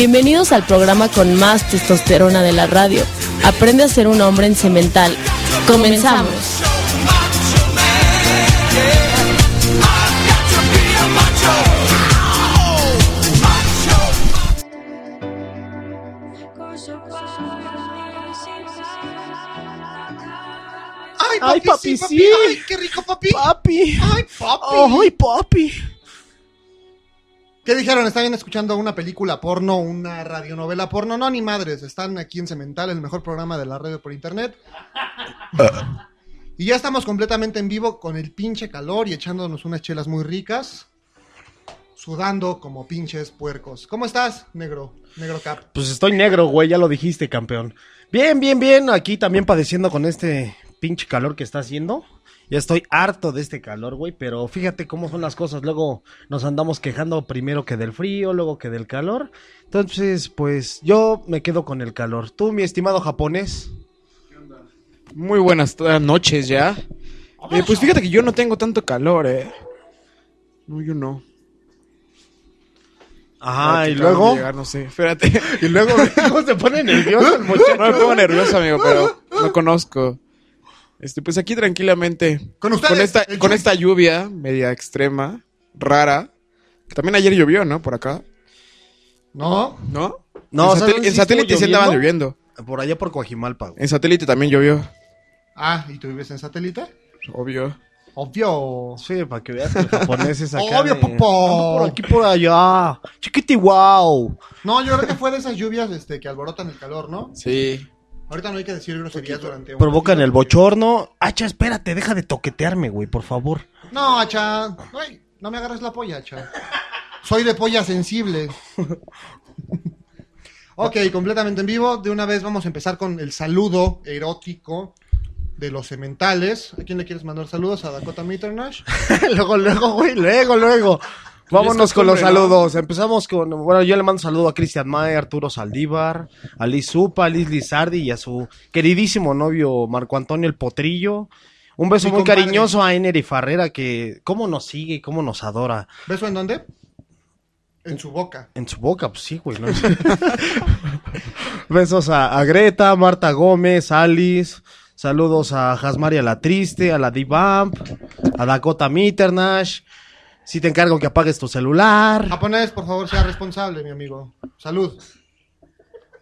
Bienvenidos al programa con más testosterona de la radio. Aprende a ser un hombre en cemental. Comenzamos. Ay, Ay, papi, sí. Ay, qué rico, papi. Papi. Ay, papi. Ay, papi. ¿Qué dijeron? ¿Están escuchando una película porno, una radionovela porno? No, ni madres. Están aquí en Cemental, el mejor programa de la radio por internet. y ya estamos completamente en vivo con el pinche calor y echándonos unas chelas muy ricas. Sudando como pinches puercos. ¿Cómo estás, negro? Negro Cap. Pues estoy negro, güey, ya lo dijiste, campeón. Bien, bien, bien. Aquí también padeciendo con este pinche calor que está haciendo. Ya estoy harto de este calor, güey, pero fíjate cómo son las cosas. Luego nos andamos quejando primero que del frío, luego que del calor. Entonces, pues yo me quedo con el calor. Tú, mi estimado japonés. Muy buenas noches ya. Eh, pues fíjate que yo no tengo tanto calor, eh. No, yo no. Ajá, Ah, y luego. llegar, no sé, espérate. Y luego, ¿cómo se pone nervioso el muchacho? No me pongo nervioso, amigo, pero no conozco. Este, pues aquí tranquilamente. Con ustedes, esta, con esta lluvia media extrema, rara. Que también ayer llovió, ¿no? Por acá. ¿No? ¿No? No, en, ¿sabes satel- dónde en sí satélite sí andaban lloviendo? Por allá por Coajimalpa, güey. En satélite también llovió. Ah, ¿y tú vives en satélite? Obvio. Obvio. Sí, para que veas que el japonés es acá. Obvio, de-. Ando por aquí, por allá. Chiquiti, wow. No, yo creo que fue de esas lluvias este, que alborotan el calor, ¿no? Sí. Ahorita no hay que decir groserías durante un Provocan ratito. el bochorno. Hacha, espérate, deja de toquetearme, güey, por favor. No, Hacha. Ay, no me agarres la polla, Hacha. Soy de polla sensible. ok, completamente en vivo. De una vez vamos a empezar con el saludo erótico de los sementales. ¿A quién le quieres mandar saludos? ¿A Dakota Mitternash? luego, luego, güey, luego, luego. Vámonos con los saludos. Empezamos con, bueno, yo le mando saludo a Cristian May, Arturo Saldívar, a Liz Zupa, a Liz Lizardi y a su queridísimo novio Marco Antonio El Potrillo. Un beso Mi muy compadre. cariñoso a Enery Farrera que cómo nos sigue y cómo nos adora. ¿Beso en dónde? En su boca. En su boca, pues sí, güey. ¿no? Besos a, a Greta, Marta Gómez, Alice. Saludos a Jasmaria la Triste, a la D-Bump, a Dakota Mitternash. Si te encargo que apagues tu celular. Japonés, por favor, sea responsable, mi amigo. Salud.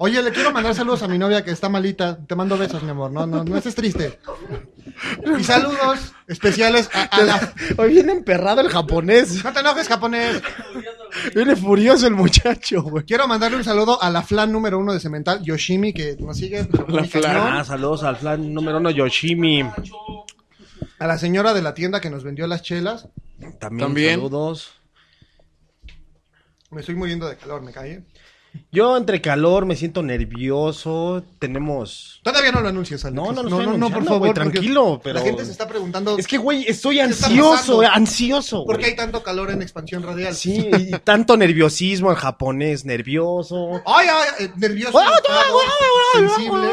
Oye, le quiero mandar saludos a mi novia que está malita. Te mando besos, mi amor. No, no, no estés triste. Y saludos especiales a, a la... Hoy viene emperrado el japonés. No te enojes, japonés. Viene furioso el muchacho, güey. Quiero mandarle un saludo a la flan número uno de Cemental, Yoshimi, que nos sigue. pero La flan. Ah, saludos al flan número uno Yoshimi. A la señora de la tienda que nos vendió las chelas. También, También. saludos. Me estoy muriendo de calor, me cae. Yo entre calor me siento nervioso. Tenemos Todavía no lo anuncies, Alex. No, no lo no, no, por favor. güey, tranquilo, pero- La gente se está preguntando Es que, güey, estoy ansioso, eh, ansioso. por qué hay tanto calor en expansión radial. Sí, y tanto nerviosismo en japonés, nervioso. Ay, ay, eh, nervioso, sensible.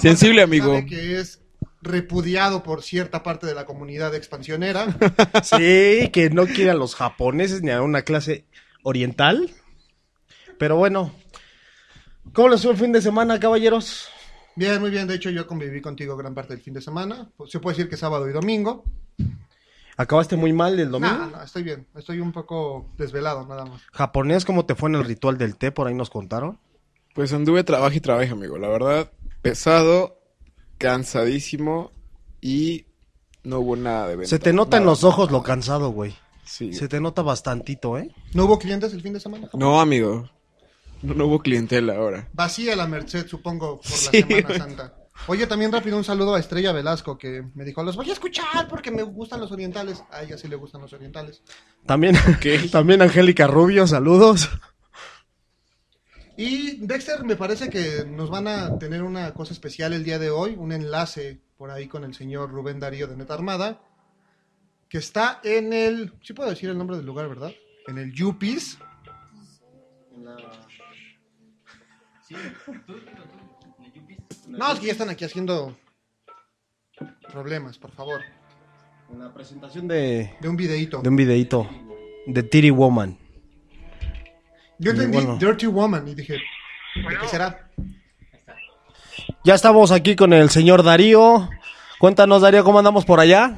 Sensible, amigo. sabe que es repudiado por cierta parte de la comunidad expansionera. Sí, que no quiere a los japoneses ni a una clase oriental. Pero bueno, ¿cómo les fue el fin de semana, caballeros? Bien, muy bien. De hecho, yo conviví contigo gran parte del fin de semana. Se puede decir que sábado y domingo. ¿Acabaste muy mal el domingo? No, no, estoy bien. Estoy un poco desvelado, nada más. Japonés, ¿cómo te fue en el ritual del té? Por ahí nos contaron. Pues anduve trabajo y trabajo, amigo. La verdad, pesado, cansadísimo y no hubo nada de venta. Se te nota en los ojos lo cansado, güey. Sí. Se te nota bastantito, ¿eh? ¿No hubo clientes el fin de semana? No, amigo. No, no hubo clientela ahora. Vacía la Merced, supongo, por Sí, la Semana güey. Santa. Oye, también rápido un saludo a Estrella Velasco que me dijo, los voy a escuchar porque me gustan los orientales. A ella sí le gustan los orientales. También, también Angélica Rubio, saludos. Y Dexter, me parece que nos van a tener una cosa especial el día de hoy, un enlace por ahí con el señor Rubén Darío de Neta Armada, que está en el, sí puedo decir el nombre del lugar, ¿verdad? En el Yupis. En la- No, es que ya están aquí haciendo problemas, por favor. En la presentación de, De un videíto. de un videito de Titty Woman. Yo entendí bueno. Dirty Woman y dije, ¿de qué será? Ya estamos aquí con el señor Darío. Cuéntanos, Darío, ¿cómo andamos por allá?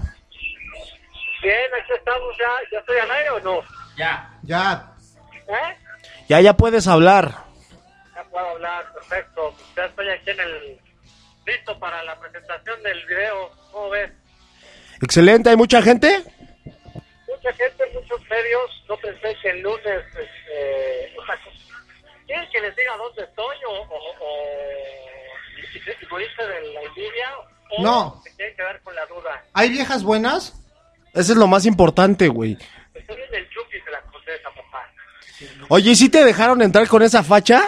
Bien, aquí estamos ya. ¿Ya estoy al aire o no? Ya, ¿Eh? Ya, ya puedes hablar. Ya puedo hablar, perfecto. Ya estoy aquí en el... Listo para la presentación del video. ¿Cómo ves? Excelente, ¿hay mucha gente? Mucha gente, muchos medios. No pensé que el lunes... O sea, ¿Quieren que les diga dónde estoy o... o, o morirse de la envidia? ¿O No. se quieren quedar con la duda? ¿hay viejas buenas? Eso es lo más importante, güey. Estoy en el chupis de la condesa, papá. Oye, ¿y si te dejaron entrar con esa facha?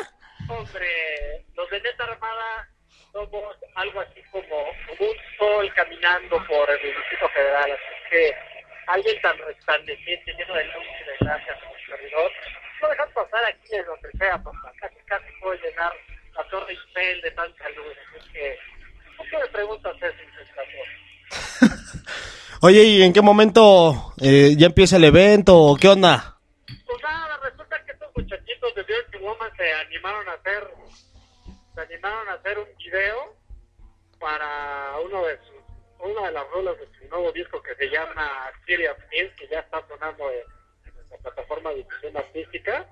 Hombre, los de Neta Armada somos algo así como un sol caminando por el Distrito Federal, así que alguien tan resplandeciente, lleno de luz y de gracia como el servidor, no dejas en donde sea, papá. Casi, casi puedo llenar la Torre Eiffel de tanta luz, así que, ¿por qué me preguntas eso? Oye, ¿y en qué momento eh, ya empieza el evento o qué onda? Pues nada, resulta que estos muchachitos de Dirty Woman se animaron a hacer, se animaron a hacer un video para uno de sus, una de las rolas de su nuevo disco que se llama City of que ya está sonando en, en nuestra plataforma de difusión artística.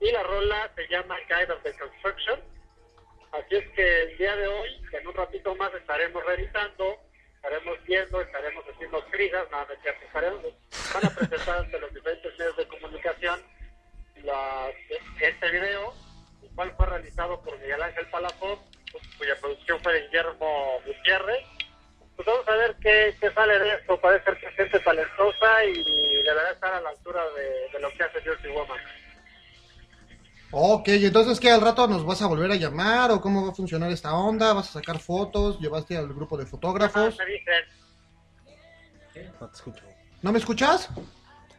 Y la rola se llama Guide of the Construction. Así es que el día de hoy, en un ratito más, estaremos revisando, estaremos viendo, estaremos haciendo crigas, nada, es cierto, estaremos, van a presentar ante los diferentes medios de comunicación la- este video, el cual fue realizado por Miguel Ángel Palafón, cuya producción fue de Guillermo Gutiérrez. Pues vamos a ver qué, qué sale de esto. Parece ser que gente talentosa y deberá estar a la altura de, de lo que hace Dirty Woman. Ok, entonces ¿qué? ¿Al rato nos vas a volver a llamar o cómo va a funcionar esta onda? ¿Vas a sacar fotos? ¿Llevaste al grupo de fotógrafos? Me dicen, ¿No me escuchas?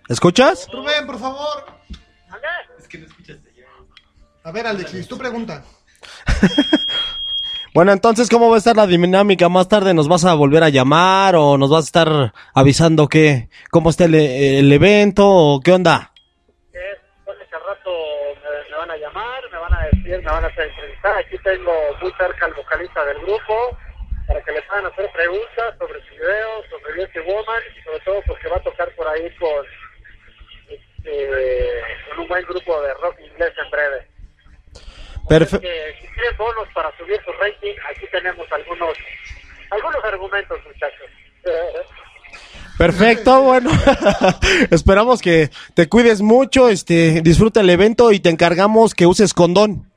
¿Escuchas? Rubén, por favor. "Ande". A ver, Alexis, tu pregunta. Bueno, entonces, ¿cómo va a estar la dinámica? ¿Más tarde nos vas a volver a llamar o nos vas a estar avisando qué, cómo está el, el evento o qué onda? Me van a decir, me van a hacer entrevistar. Aquí tengo muy cerca al vocalista del grupo para que le puedan hacer preguntas sobre su video, sobre Dirty Woman y sobre todo porque va a tocar por ahí con, este, con un buen grupo de rock inglés en breve. Perfecto. Si quieren bonos para subir su rating, aquí tenemos algunos algunos argumentos, muchachos. Perfecto, bueno. Esperamos que te cuides mucho, este, disfruta el evento y te encargamos que uses condón.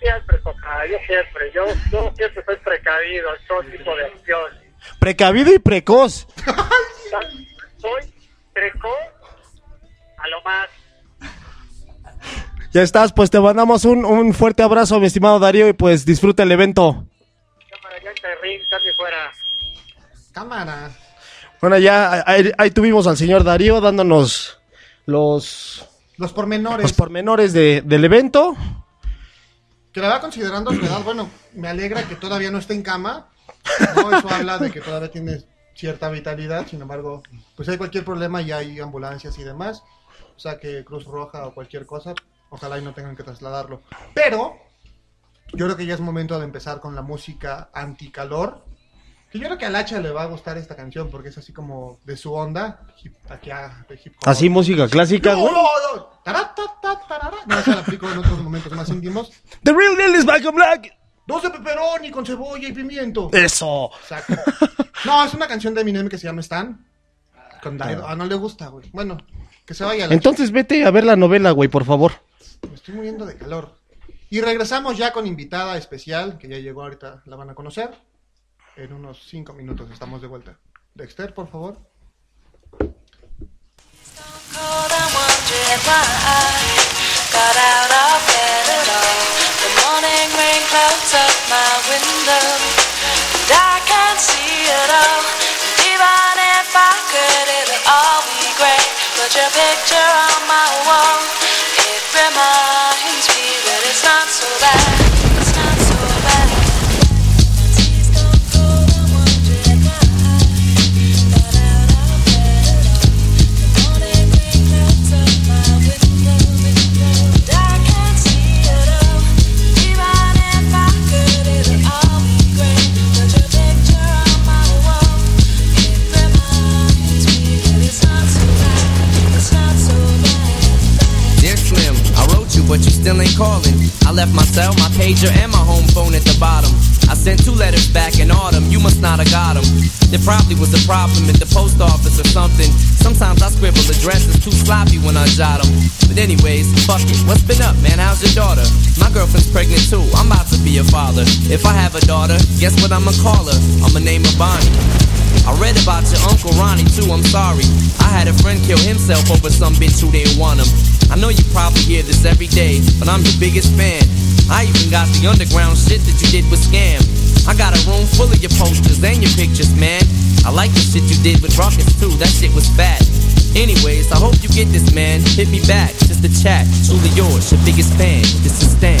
Yo siempre, papá, yo siempre, yo, yo siempre soy precavido en todo tipo de acción. Precavido y precoz. Soy precoz a lo más. Ya estás, pues te mandamos un, un fuerte abrazo, mi estimado Darío, y pues disfruta el evento. Cámara ya te ring, cambio fuera. Cámara. Bueno, ya ahí, ahí tuvimos al señor Darío dándonos los, Los pormenores. los pormenores de, del evento. Que la considerando su edad, bueno, me alegra que todavía no esté en cama. Eso habla de que todavía tiene cierta vitalidad, sin embargo, pues hay cualquier problema y hay ambulancias y demás. O sea que Cruz Roja o cualquier cosa, ojalá y no tengan que trasladarlo. Pero yo creo que ya es momento de empezar con la música anticalor. Que yo creo que al Hacha le va a gustar esta canción porque es así como de su onda, hip, aquí, ah, de hip hop. Así, música clásica, No, güey. no, no. Tarara. No, esa la aplico en otros momentos más íntimos. The real deal is back on black. Dos de pepperoni con cebolla y pimiento. Eso. Exacto. No, es una canción de Eminem que se llama Stan. Con Dido. Ah, no le gusta, güey. Bueno, que se vaya. la Entonces vete a ver la novela, güey, por favor. Me estoy muriendo de calor. Y regresamos ya con invitada especial, que ya llegó ahorita, la van a conocer. En unos cinco minutos estamos de vuelta. Dexter, por favor. Calling. I left my cell, my pager, and my home phone at the bottom. I sent two letters back in autumn, you must not have got them. There probably was a problem at the post office or something. Sometimes I scribble addresses too sloppy when I jot them. But anyways, fuck it. What's been up, man? How's your daughter? My girlfriend's pregnant too. I'm about to be a father. If I have a daughter, guess what I'ma call her? I'ma name her Bonnie. I read about your Uncle Ronnie too, I'm sorry. I had a friend kill himself over some bitch who didn't want him. I know you probably hear this every day, but I'm your biggest fan. I even got the underground shit that you did with Scam. I got a room full of your posters and your pictures, man. I like the shit you did with Rockets too, that shit was fat. Anyways, I hope you get this, man. Hit me back, just a chat. Truly yours, your biggest fan. This is Stan.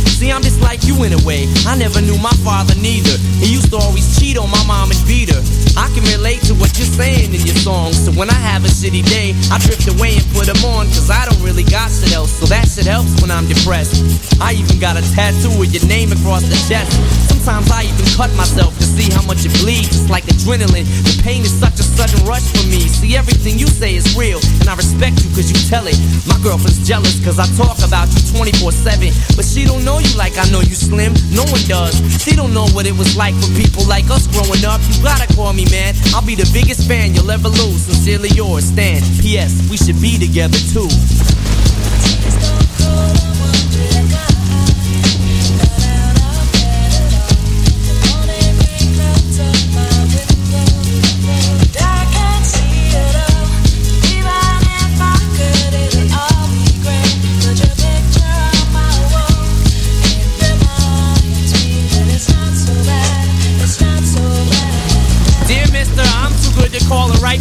See, I'm just like you in a way. I never knew my father neither. He used to always cheat on my mom and beat her. I can relate to what you're saying in your songs. So when I have a shitty day, I drift away and put them on. Cause I don't really got shit else. So that shit helps when I'm depressed. I even got a tattoo with your name across the chest. Sometimes I even cut myself to see how much it bleeds. It's like adrenaline. The pain is such a sudden rush for me. See, everything you say is real, and I respect you cause you tell it. My girlfriend's jealous cause I talk about you 24 7. But she don't know you like I know you, Slim. No one does. She don't know what it was like for people like us growing up. You gotta call me, man. I'll be the biggest fan you'll ever lose. Sincerely yours, Stan. P.S. We should be together too.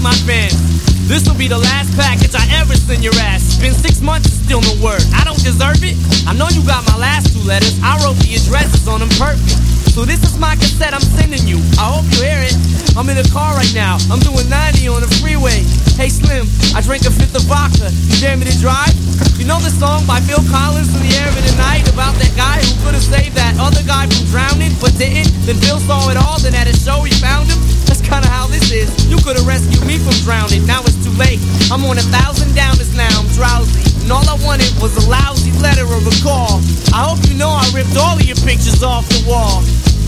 Write my fans. This will be the last package I ever send your ass. Been six months and still no word. I don't deserve it. I know you got my last two letters. I wrote the addresses on them perfect. So this is my cassette I'm sending you. I hope you hear it. I'm in the car right now. I'm doing 90 on the freeway. Hey Slim, I drank a fifth of vodka. You dare me to drive? You know the song by Phil Collins in the air of the night about that guy who could have saved that other guy from drowning but didn't? Then Phil saw it all, then at a show he found him. That's kinda how this is. You could have rescued me from drowning. Now it's too late. I'm on a thousand downers now. I'm drowsy. And all I wanted was a lousy letter or a call. I hope you know I ripped all of your pictures off the wall.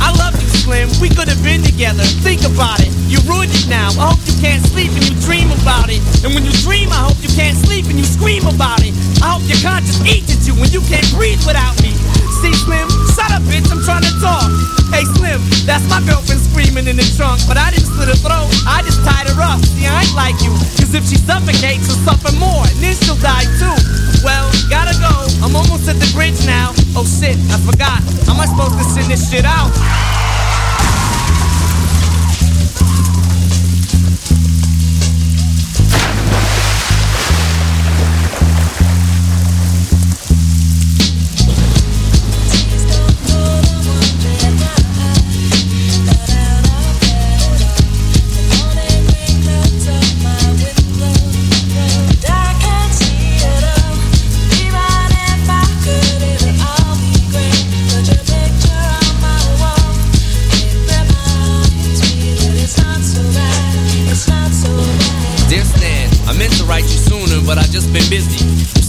I love We could have been together. Think about it. You ruined it now. I hope you can't sleep and you dream about it. And when you dream, I hope you can't sleep and you scream about it. I hope your conscience eats at you when you can't breathe without me. See, Slim, shut up, bitch. I'm trying to talk. Hey, Slim, that's my girlfriend screaming in the trunk. But I didn't slit her throat. I just tied her up. See, I ain't like you. Cause if she suffocates, she'll suffer more. And then she'll die too. Well, gotta go. I'm almost at the bridge now. Oh shit, I forgot. How am I supposed to send this shit out?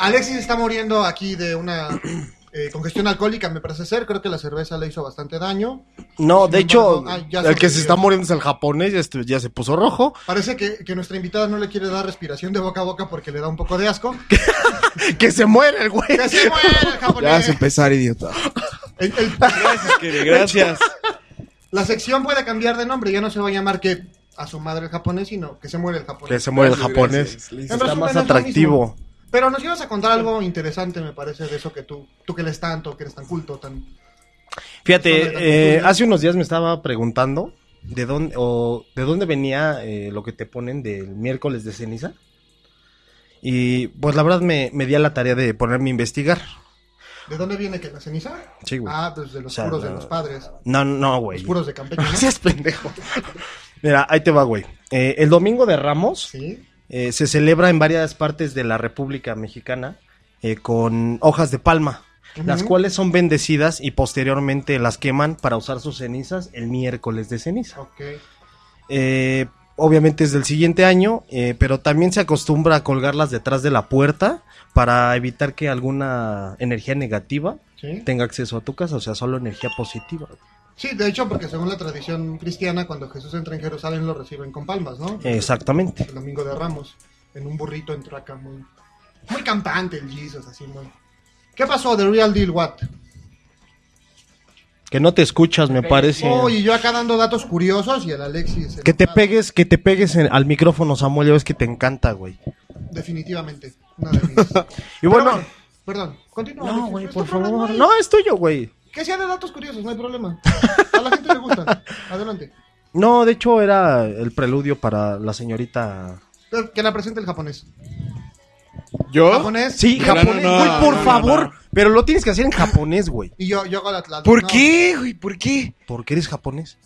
Alexis está muriendo aquí de una eh, congestión alcohólica, me parece ser. Creo que la cerveza le hizo bastante daño. No, Sin de hecho, ah, ya el que se está muriendo es el japonés, ya, se puso rojo. Parece que, que nuestra invitada no le quiere dar respiración de boca a boca porque le da un poco de asco. que se muere el güey. ¡Que se muere el japonés! Ya vas a empezar, idiota. El- el- Gracias, Kenny, gracias. la sección puede cambiar de nombre, ya no se va a llamar que a su madre el japonés, sino que se muere el japonés. Que se muere el japonés. gracias, listo. En Está resumen, más es lo atractivo. mismo. Pero nos ibas a contar algo interesante, me parece, de eso que tú, tú que lees tanto, que eres tan culto, tan... Fíjate, eh, hace unos días me estaba preguntando de dónde o de dónde venía eh, lo que te ponen del miércoles de ceniza. Y pues la verdad me, me di a la tarea de ponerme a investigar. ¿De dónde viene que la ceniza? Sí, güey. Ah, pues de los O sea, puros de los padres. No, no, güey. Los puros de Campeche, ¿no? No seas pendejo. Mira, ahí te va, güey. Eh, el domingo de Ramos Sí. Eh, se celebra en varias partes de la República Mexicana eh, con hojas de palma, las cuales son bendecidas y posteriormente las queman para usar sus cenizas el miércoles de ceniza. Eh, obviamente es del siguiente año, eh, pero también se acostumbra a colgarlas detrás de la puerta para evitar que alguna energía negativa Sí. tenga acceso a tu casa, o sea, solo energía positiva. Sí, de hecho, porque según la tradición cristiana, cuando Jesús entra en Jerusalén lo reciben con palmas, ¿no? Exactamente. El domingo de Ramos, en un burrito entró acá muy, muy campante el Jesus, así muy... ¿Qué pasó? The Real Deal What? Que no te escuchas, me parece. Oye, yo acá dando datos curiosos y el Alexis... Que te pegues, que te pegues en- al micrófono, Samuel, ya ves que te encanta, güey. Definitivamente. Una de mis... Y bueno, Pero perdón, continúa. no, güey, por favor. No, es tuyo, güey. Que sea de datos curiosos, no hay problema. A la gente le gusta. Adelante. No, de hecho era el preludio para la señorita. Que la presente el japonés. ¿Yo? Japonés. Sí, japonés, no, güey, por no, favor. no. Pero lo tienes que hacer en japonés, güey. Y yo, yo hago la... la- ¿Por no, qué, güey? ¿Por qué? Porque eres japonés.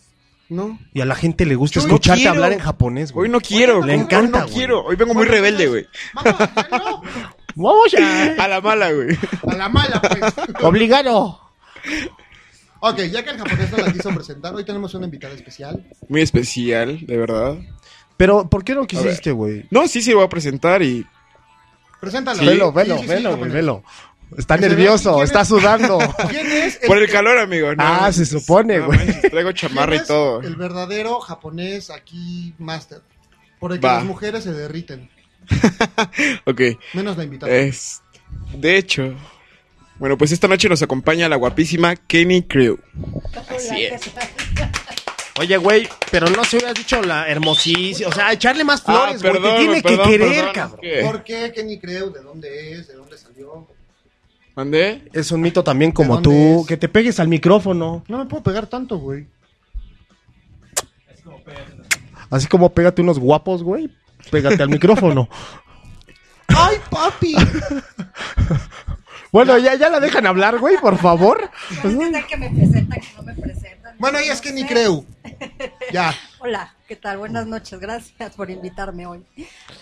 No. Y a la gente le gusta Yo escucharte quiero. hablar en japonés, güey. Hoy no quiero. Le encanta, Hoy no güey. quiero. Hoy vengo muy rebelde, güey. Vamos, no, Vamos ya. A la mala, güey. a la mala, pues. Obligado. Ok, ya que el japonés no la quiso presentar, hoy tenemos una invitada especial. Muy especial, de verdad. Pero, ¿por qué no quisiste, güey? No, sí se voy a presentar y... Preséntala. Sí. Velo, velo, sí, sí, velo, güey, velo. Está Que nervioso, está es. sudando. ¿Quién es Por el calor, amigo. no Ah, se supone, güey. Traigo chamarra y es todo. El verdadero japonés aquí master. Por el que Va. las mujeres se derriten. Ok. Menos la invitada. Es... De hecho... Bueno, pues esta noche nos acompaña la guapísima Kenny Crew. Así es. Oye, güey, pero no se hubiera dicho la hermosísima. O sea, echarle más flores, güey. Ah, Te tiene perdón, que querer, perdón, cabrón. es que- ¿Por qué Kenny Creu? ¿De dónde es? ¿De dónde salió? ¿Mandé? Es un mito también como tú. es? Que te pegues al micrófono. No me puedo pegar tanto, güey. Así como pégate unos guapos, güey. Pégate al micrófono. ¡Ay, papi! Bueno, ya, ya la dejan hablar, güey, por favor. Desde que me presentan, que no me presentan. Bueno, ella es Kenny Creu. Ya. Hola, ¿qué tal? Buenas noches, gracias por invitarme hoy.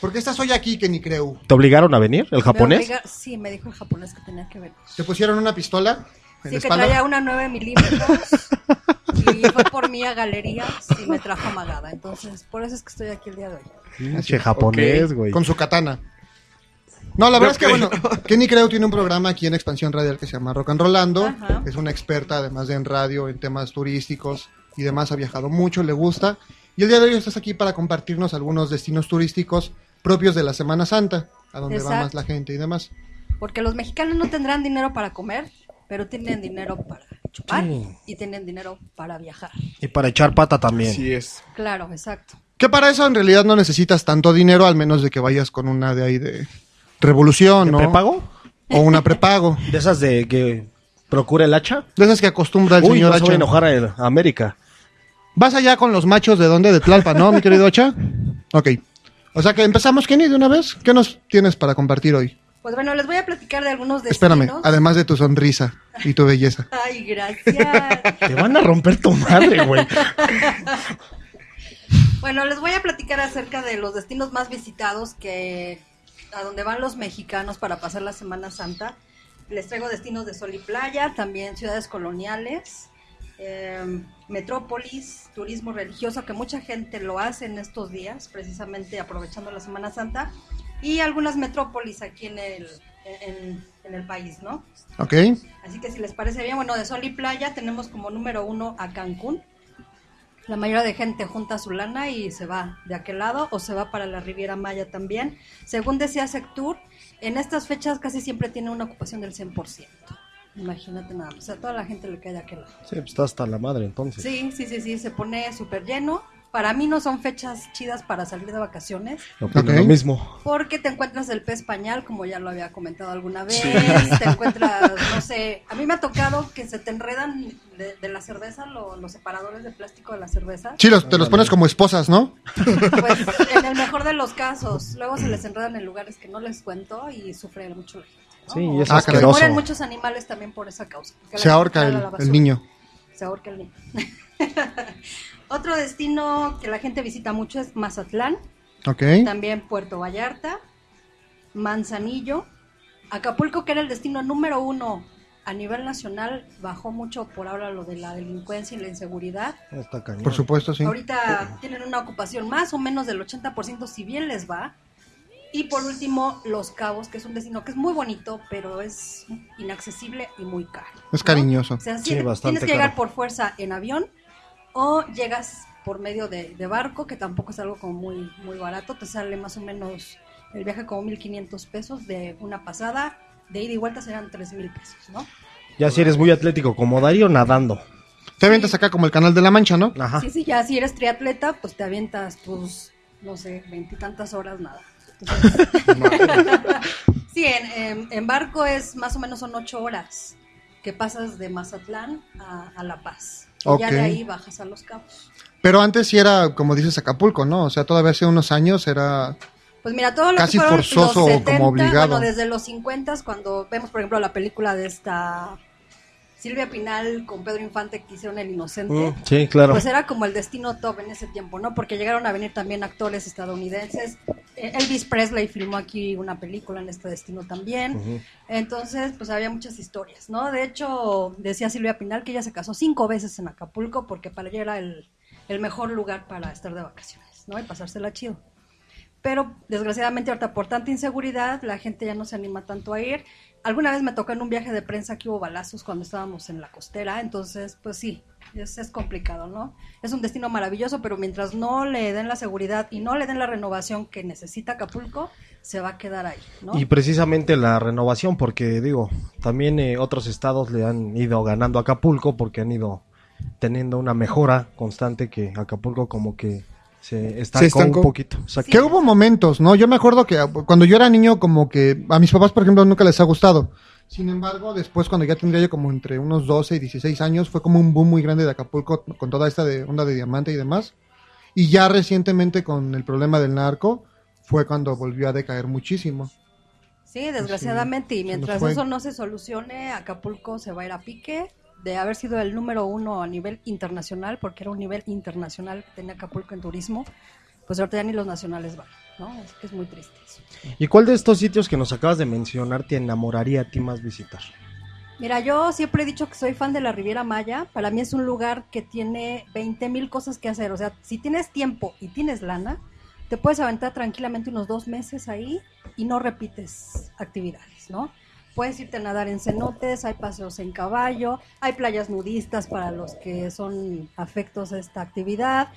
¿Por qué estás hoy aquí, Kenny Creu? ¿Te obligaron a venir, el Me japonés? obliga- Sí, me dijo el japonés que tenía que ver. ¿Te pusieron una pistola en Sí, la que espalda? traía una 9 milímetros y fue por mí a galerías y me trajo amagada. Entonces, por eso es que estoy aquí el día de hoy. Pinche japonés, Ok. güey. Con su katana. No, la verdad es que, bueno, Kenny Creu tiene un programa aquí en Expansión Radial que se llama Rock and Rollando. Ajá. Es una experta, además de en radio, en temas turísticos y demás. Ha viajado mucho, le gusta. Y el día de hoy estás aquí para compartirnos algunos destinos turísticos propios de la Semana Santa, a donde va más la gente y demás. Porque los mexicanos no tendrán dinero para comer, pero tienen dinero para chupar Sí. y tienen dinero para viajar. Y para echar pata también. Así es. Claro, exacto. Que para eso en realidad no necesitas tanto dinero, al menos de que vayas con una de ahí de revolución, ¿De ¿no? prepago? O una prepago. De esas de que procura el hacha. De esas que acostumbra el Uy, señor no se va Hacha. a enojar el América. Vas allá con los machos de dónde? De Tlalpa, ¿no, mi querido Hacha? Ok. O sea que empezamos, Kenny, de una vez. ¿Qué nos tienes para compartir hoy? Pues bueno, les voy a platicar de algunos destinos. Espérame, además de tu sonrisa y tu belleza. Ay, gracias. Te van a romper tu madre, güey. Bueno, les voy a platicar acerca de los destinos más visitados que a donde van los mexicanos para pasar la Semana Santa. Les traigo destinos de sol y playa, también ciudades coloniales, eh, metrópolis, turismo religioso, que mucha gente lo hace en estos días, precisamente aprovechando la Semana Santa, y algunas metrópolis aquí en el, en, en el país, ¿no? ¿Ok? Así que si les parece bien, bueno, de sol y playa tenemos como número uno a Cancún. La mayoría de gente junta su lana y se va de aquel lado o se va para la Riviera Maya también. Según decía Sectur, en estas fechas casi siempre tiene una ocupación del 100%. Imagínate nada. O sea, toda la gente le cae de aquel lado. Sí, pues está hasta la madre entonces. Sí, sí, sí, sí, se pone súper lleno. Para mí no son fechas chidas para salir de vacaciones. Opino Ok. lo mismo. Porque te encuentras el pez pañal, como ya lo había comentado alguna vez. Te encuentras, no sé, a mí me ha tocado que se te enredan de, de la cerveza lo- los separadores de plástico de la cerveza. Sí, los- te los pones como esposas, ¿no? Pues en el mejor de los casos, luego se les enredan en lugares que no les cuento y sufre mucho la gente. ¿no? Sí, y es Ah, asqueroso. muchos animales también por esa causa. Se ahorca el, niño. Se ahorca el niño. Otro destino que la gente visita mucho es Mazatlán. ¿Ok? También Puerto Vallarta, Manzanillo, Acapulco, que era el destino número uno a nivel nacional, bajó mucho por ahora lo de la delincuencia y la inseguridad. Está cañón. Por supuesto, sí. Ahorita tienen una ocupación más o menos del 80% si bien les va. Y por último, Los Cabos, que es un destino que es muy bonito, pero es inaccesible y muy caro. Es ¿no? cariñoso. O sea, Sí, sí, bastante tienes que llegar caro. por fuerza en avión o llegas por medio de, de barco, que tampoco es algo como muy, muy barato. Te sale más o menos el viaje como 1.500 pesos de una pasada. De ida y vuelta serán 3.000 pesos, ¿no? Ya si eres muy atlético como Darío, nadando. Te avientas acá como el canal de la Mancha, ¿no? Ajá. Sí, sí, ya si eres triatleta, pues te avientas tus, no sé, veintitantas horas nada. Sí, en, barco es más o menos son ocho horas que pasas de Mazatlán a, a La Paz. Y ya de ahí bajas a Los Cabos. Pero antes sí era, como dices, Acapulco, ¿no? O sea, todavía hace unos años era... Pues mira, todo lo Casi que fueron forzoso los o 70, como obligado. bueno, desde los 50 cuando vemos, por ejemplo, la película de esta Silvia Pinal con Pedro Infante que hicieron El Inocente. Mm, sí, claro. Pues era como el destino top en ese tiempo, ¿no? Porque llegaron a venir también actores estadounidenses. Eh, Elvis Presley filmó aquí una película en este destino también. Entonces, pues había muchas historias, ¿no? De hecho, decía Silvia Pinal que ella se casó cinco veces en Acapulco porque para ella era el, el mejor lugar para estar de vacaciones, ¿no? Y pasársela chido. Pero desgraciadamente ahorita por tanta inseguridad la gente ya no se anima tanto a ir. Alguna vez me tocó en un viaje de prensa que hubo balazos cuando estábamos en la costera, entonces pues sí, es, es complicado, ¿no? Es un destino maravilloso, pero mientras no le den la seguridad y no le den la renovación que necesita Acapulco, se va a quedar ahí, ¿no? Y precisamente la renovación, porque digo, también eh, otros estados le han ido ganando a Acapulco porque han ido teniendo una mejora constante que Acapulco como que se estancó, estancó. un poquito. Que hubo momentos, ¿no? Yo me acuerdo que cuando yo era niño, como que a mis papás, por ejemplo, nunca les ha gustado. Sin embargo, después, cuando ya tendría yo como entre unos 12 y 16 años, fue como un boom muy grande de Acapulco con toda esta de onda de diamante y demás. Y ya recientemente, con el problema del narco, fue cuando volvió a decaer muchísimo. Sí, desgraciadamente, y se mientras eso no se solucione, Acapulco se va a ir a pique de haber sido el número uno a nivel internacional, porque era un nivel internacional que tenía Acapulco en turismo, pues ahorita ya ni los nacionales van, ¿no? Así que es muy triste eso. ¿Y cuál de estos sitios que nos acabas de mencionar te enamoraría a ti más visitar? Mira, yo siempre he dicho que soy fan de la Riviera Maya. Para mí es un lugar que tiene 20 mil cosas que hacer. O sea, si tienes tiempo y tienes lana, te puedes aventar tranquilamente unos dos meses ahí y no repites actividades, ¿no? Puedes irte a nadar en cenotes, hay paseos en caballo, hay playas nudistas para los que son afectos a esta actividad.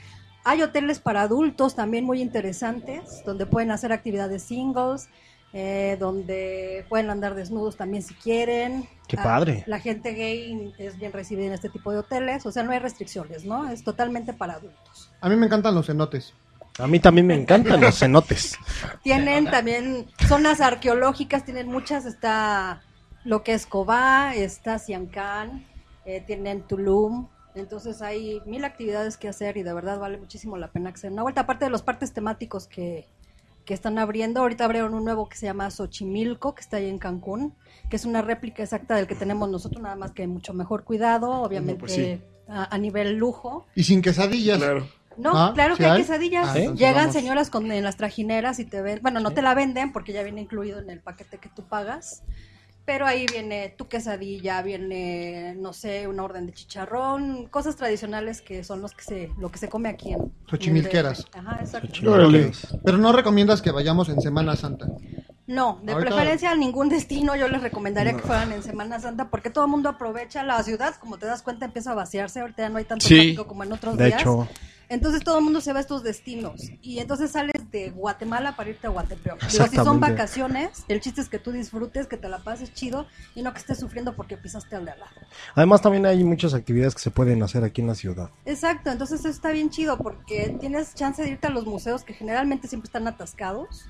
Hay hoteles para adultos también muy interesantes, donde pueden hacer actividades singles, eh, donde pueden andar desnudos también si quieren. Qué Ah, padre. La gente gay es bien recibida en este tipo de hoteles, o sea, no hay restricciones, ¿no? Es totalmente para adultos. A mí me encantan los cenotes. A mí también me encantan los cenotes. Tienen también zonas arqueológicas, tienen muchas, está lo que es Cobá, está Siancán, eh, tienen Tulum, entonces hay mil actividades que hacer y de verdad vale muchísimo la pena que se den una vuelta, aparte de los partes temáticos que, que están abriendo, ahorita abrieron un nuevo que se llama Xochimilco, que está ahí en Cancún, que es una réplica exacta del que tenemos nosotros, nada más que mucho mejor cuidado, obviamente pues sí. a, a nivel lujo. Y sin quesadillas. Claro. No, Ah, claro ¿sí que hay hay? quesadillas. Ah, Llegan vamos. señoras con, en las trajineras y te ven, bueno, no te la venden porque ya viene incluido en el paquete que tú pagas, pero ahí viene tu quesadilla, viene, no sé, una orden de chicharrón, cosas tradicionales que son los que se, lo que se come aquí en Xochimilqueras. en el. Ajá, exacto. Pero no recomiendas que vayamos en Semana Santa. No, de Ahorita- preferencia a ningún destino yo les recomendaría que fueran en Semana Santa porque todo el mundo aprovecha la ciudad, como te das cuenta empieza a vaciarse, ahorita ya no hay tanto Sí. tráfico como en otros De días. hecho, Entonces todo el mundo se va a estos destinos y entonces sales de Guatemala para irte a Guatepeor. Digo, si son vacaciones, el chiste es que tú disfrutes, que te la pases chido y no que estés sufriendo porque pisaste al de al lado. además también hay muchas actividades que se pueden hacer aquí en la ciudad. Exacto, entonces eso está bien chido porque tienes chance de irte a los museos que generalmente siempre están atascados.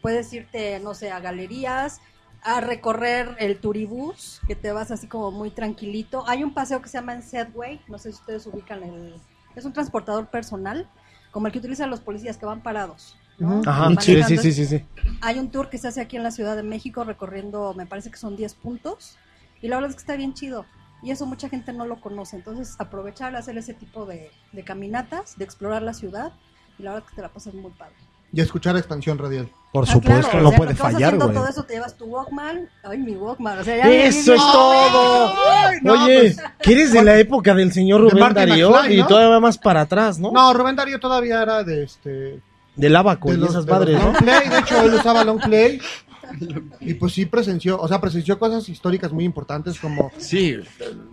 Puedes irte, no sé, a galerías, a recorrer el turibús, que te vas así como muy tranquilito. Hay un paseo que se llama en Segway, no sé si ustedes ubican el... Es un transportador personal, como el que utilizan los policías que van parados. Ajá, sí, sí, sí, sí. Hay un tour que se hace aquí en la Ciudad de México recorriendo, me parece que son 10 puntos. Y la verdad es que está bien chido. Y eso mucha gente no lo conoce. Entonces aprovechar, hacer ese tipo de, de caminatas, de explorar la ciudad. Y la verdad es que te la pasas muy padre. Y escuchar expansión radial. Por Ah, supuesto, claro, no o sea, puede fallar, güey. todo eso te llevas tu Walkman. Ay, mi Walkman. O sea, ya Eso es ya- todo. no, Oye, pues, que eres de la época del señor Rubén Darío McFly, y ¿no? todavía más para atrás, ¿no? No, Rubén Darío todavía era de este. Del abaco de y esas madres, ¿no? long play. De hecho, él usaba long play. Y pues sí presenció, o sea, presenció cosas históricas muy importantes como Sí.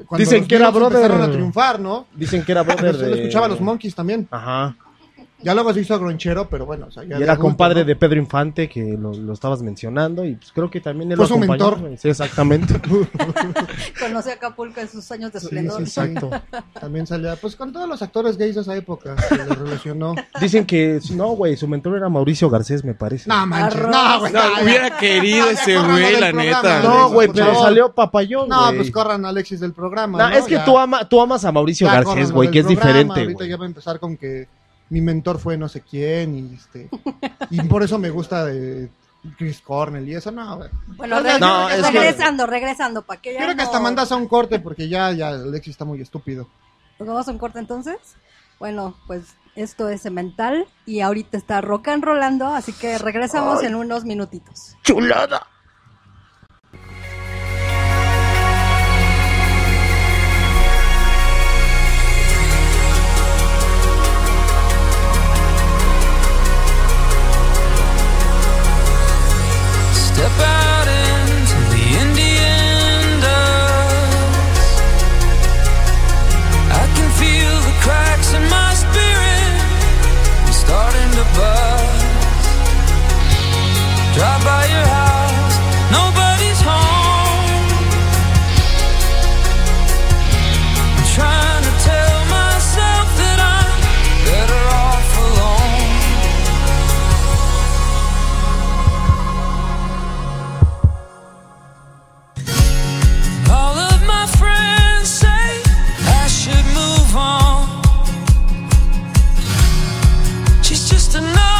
cuando Dicen que era brother. a triunfar, ¿no? Dicen que era brother él de... escuchaba a los Monkeys también. Ajá. Ya luego se hizo gronchero, pero bueno, o sea, ya Y era compadre ¿no? de Pedro Infante, que lo, lo estabas mencionando, y pues creo que también él Fue lo su mentor. Sí, exactamente. Conocí a Acapulco en sus años de esplendor. sí, sí. Exacto. También salía, pues con todos los actores gays de esa época se le relacionó. Dicen que, no, güey, su mentor era Mauricio Garcés, me parece. No manches, Arroz. no, güey. No, hubiera querido ese güey, la neta. No, güey, pero favor. salió papayón, No, pues corran a Alexis del programa. No, ¿no? es que tú, ama, tú amas a Mauricio Ya, Garcés, güey, que es programa, diferente, Ahorita ya va a empezar con que mi mentor fue no sé quién y este y por eso me gusta de Chris Cornell y eso no, güey. Bueno, No, re- no, es que- regresando, regresando, para que ya Quiero que hasta mandas a un corte porque ya ya Alexis está muy estúpido. ¿Nos vamos a un corte entonces? Bueno, pues esto es Cemental y ahorita está rock and rollando, así que regresamos en unos minutitos. ¡Chulada! She's just another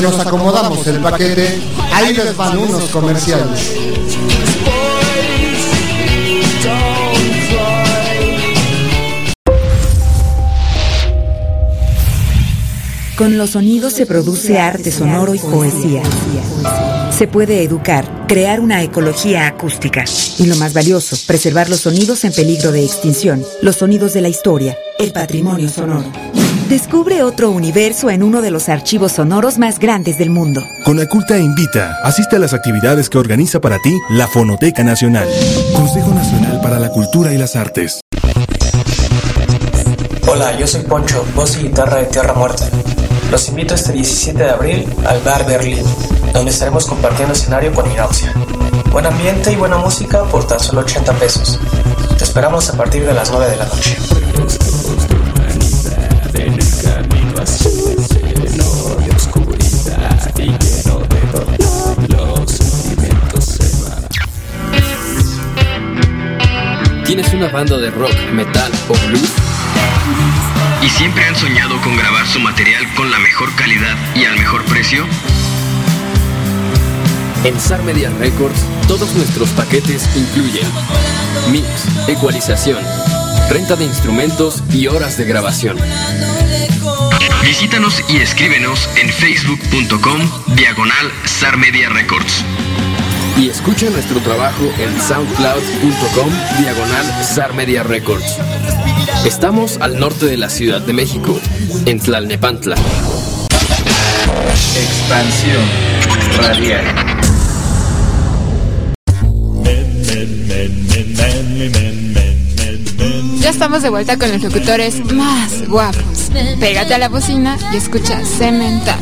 nos acomodamos el paquete, ahí les van unos comerciales. Con los sonidos se produce arte sonoro y poesía. Se puede educar, crear una ecología acústica. Y lo más valioso, preservar los sonidos en peligro de extinción, los sonidos de la historia, el patrimonio sonoro. Descubre otro universo en uno de los archivos sonoros más grandes del mundo. Conaculta invita. Asiste a las actividades que organiza para ti la Fonoteca Nacional. Consejo Nacional para la Cultura y las Artes. Hola, yo soy Poncho, voz y guitarra de Tierra Muerta. Los invito este 17 de abril al Bar Berlín, donde estaremos compartiendo escenario con Inausia. Buen ambiente y buena música por tan solo 80 pesos. Te esperamos a partir de las 9 de la noche. ¿Tienes una banda de rock, metal o blues? ¿Y siempre han soñado con grabar su material con la mejor calidad y al mejor precio? En SAR Media Records, todos nuestros paquetes incluyen mix, ecualización, renta de instrumentos y horas de grabación. Visítanos y escríbenos en facebook.com diagonal SAR Media Records. Y escucha nuestro trabajo en soundcloud.com diagonal SAR Media Records. Estamos al norte de la Ciudad de México, en Tlalnepantla. Expansión radial. Ya estamos de vuelta con los locutores más guapos. Pégate a la bocina y escucha Cemental.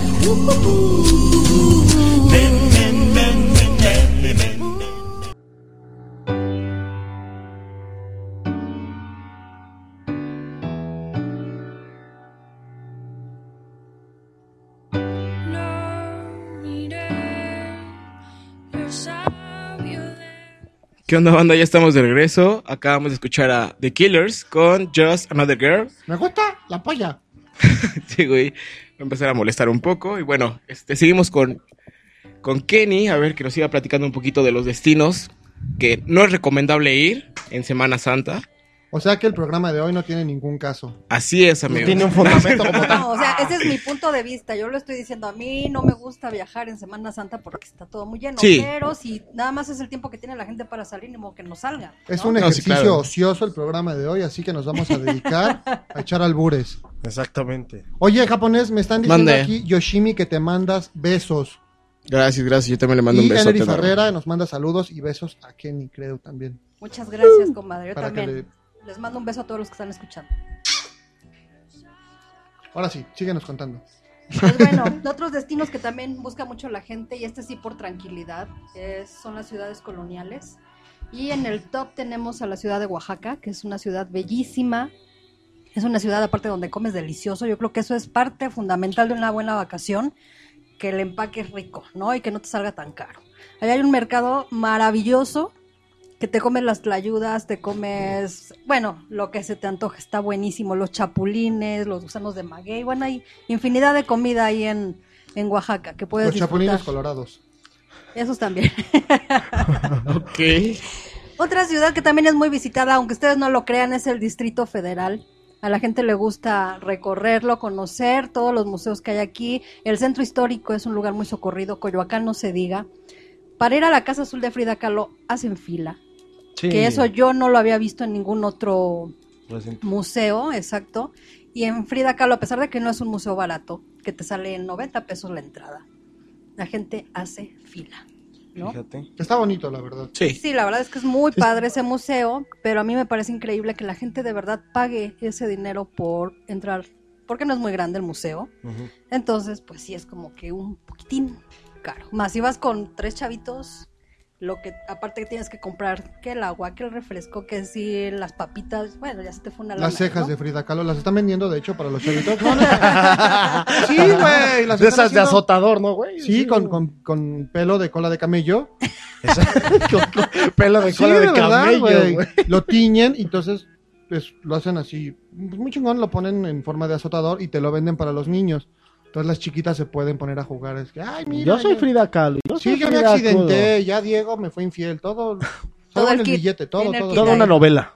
¿Qué onda, banda? Ya estamos de regreso. Acabamos de escuchar a The Killers con Just Another Girl. Me gusta la polla. Sí, güey. Voy a empezar a molestar un poco. Y bueno, este, seguimos con, con Kenny, a ver que nos siga platicando un poquito de los destinos que no es recomendable ir en Semana Santa. O sea que el programa de hoy no tiene ningún caso. Así es, amigo. tiene un fundamento como tal. No, o sea, ese es mi punto de vista. Yo lo estoy diciendo. A mí no me gusta viajar en Semana Santa porque está todo muy lleno. Sí. Pero si nada más es el tiempo que tiene la gente para salir, ni modo que no salga. Es ¿no? un No, sí, ejercicio claro. ocioso el programa de hoy, así que nos vamos a dedicar a echar albures. Exactamente. Oye, japonés, me están diciendo Mande. aquí, Yoshimi, que te mandas besos. Gracias, gracias. Yo también le mando y un beso. Ellery Ferrera nos manda saludos y besos a Kenny, creo también. Muchas gracias, comadre. Yo Para que también. Les mando un beso a todos los que están escuchando. Ahora sí, síguenos contando. Pues bueno, otros destinos que también busca mucho la gente, y este sí por tranquilidad, es- son las ciudades coloniales. Y en el top tenemos a la ciudad de Oaxaca, que es una ciudad bellísima. Es una ciudad aparte donde comes delicioso. Yo creo que eso es parte fundamental de una buena vacación, que el empaque es rico, ¿no? Y que no te salga tan caro. Allá hay un mercado maravilloso que te comes las tlayudas, te comes, bueno, lo que se te antoje, está buenísimo, los chapulines, los gusanos de maguey, bueno, hay infinidad de comida ahí en, en Oaxaca que puedes Los chapulines colorados. Esos también. Ok. Otra ciudad que también es muy visitada, aunque ustedes no lo crean, es el Distrito Federal. A la gente le gusta recorrerlo, conocer todos los museos que hay aquí. El centro histórico es un lugar muy socorrido, Coyoacán no se diga. Para ir a la Casa Azul de Frida Kahlo hacen fila. Sí. Que eso yo no lo había visto en ningún otro museo, exacto. Y en Frida Kahlo, a pesar de que no es un museo barato, que te sale en 90 pesos la entrada, la gente hace fila. ¿no? Fíjate. Está bonito, la verdad. Sí. Sí, la verdad es que es muy padre ese museo, pero a mí me parece increíble que la gente de verdad pague ese dinero por entrar, porque no es muy grande el museo. Entonces, pues sí es como que un poquitín caro. Más si vas con tres chavitos, lo que aparte que tienes que comprar que el agua, que el refresco, que si las papitas, bueno, ya se te fue una Las lana, cejas ¿no? de Frida Kahlo las están vendiendo, de hecho, para los chavitos. No, no. sí, güey. las De esas de azotador, ¿no, güey? Sí, con, con, con pelo de cola de camello. Pelo de Sí, cola de, verdad, camello, güey. Lo tiñen y entonces pues, lo hacen así. Pues, muy chingón, lo ponen en forma de azotador y te lo venden para los niños. Todas las chiquitas se pueden poner a jugar. Es que, ay, mira. yo soy Frida Kahlo. Yo soy Sí, yo me accidenté, ya Diego me fue infiel, todo. Todo el el, billete, todo, todo. Toda una novela.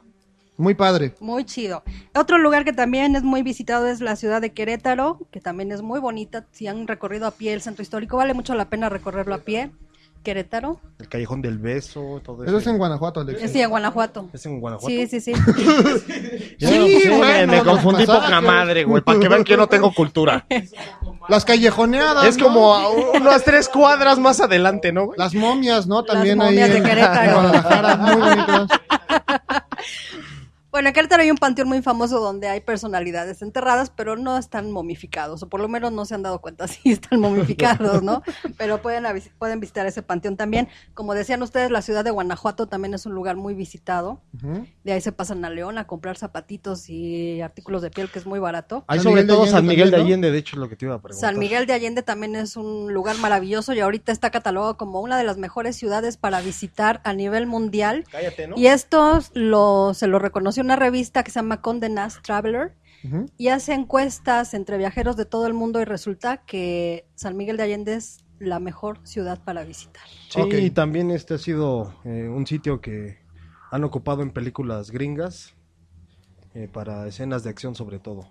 Muy padre. Muy chido. Otro lugar que también es muy visitado es la ciudad de Querétaro, que también es muy bonita. Si han recorrido a pie el centro histórico, vale mucho la pena recorrerlo a pie. Querétaro. El Callejón del Beso, todo eso. Eso es en Guanajuato, Alex. Sí, en Guanajuato. ¿Es en Guanajuato? Sí, sí, sí. Sí, sé, me- confundí poca pasajes. madre, güey, para que vean que yo no tengo cultura. Las callejoneadas. Es ¿no? como a unas tres cuadras más adelante, ¿no, güey? Las momias, ¿no? También momias ahí de en- Querétaro. en Guadalajara, muy bonitas. Bueno, en Querétaro hay un panteón muy famoso donde hay personalidades enterradas, pero no están momificados, o por lo menos no se han dado cuenta si están momificados, ¿no? Pero pueden, pueden visitar ese panteón también. Como decían ustedes, la ciudad de Guanajuato también es un lugar muy visitado. De ahí se pasan a León a comprar zapatitos y artículos de piel, que es muy barato. Hay sobre todo Allende San Miguel de. Allende, de hecho, es lo que te iba a preguntar. San Miguel de Allende también es un lugar maravilloso y ahorita está catalogado como una de las mejores ciudades para visitar a nivel mundial. Cállate, ¿no? Y esto lo, se lo reconoció una revista que se llama Condé Nast Traveler y hace encuestas entre viajeros de todo el mundo y resulta que San Miguel de Allende es la mejor ciudad para visitar. Sí, Ok. y también este ha sido eh, un sitio que han ocupado en películas gringas eh, para escenas de acción sobre todo.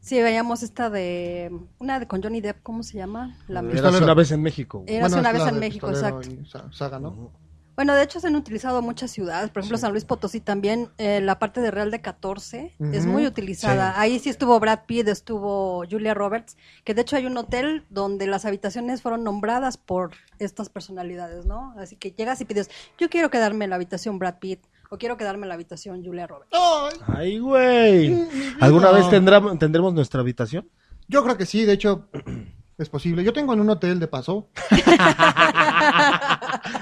Sí, veíamos esta de una de con Johnny Depp, ¿cómo se llama? La Era una vez en México. Era Bueno, una vez en México, exacto. Saga, ¿no? Bueno, de hecho se han utilizado muchas ciudades, por ejemplo San Luis Potosí también, eh, la parte de Real de 14 es muy utilizada. sí. Ahí sí estuvo Brad Pitt, estuvo Julia Roberts, que de hecho hay un hotel donde las habitaciones fueron nombradas por estas personalidades, ¿no? Así que llegas y pides, yo quiero quedarme en la habitación Brad Pitt o quiero quedarme en la habitación Julia Roberts. Ay, güey. ¿Alguna vez tendrá, tendremos nuestra habitación? Yo creo que sí, de hecho, es posible. Yo tengo en un hotel de paso.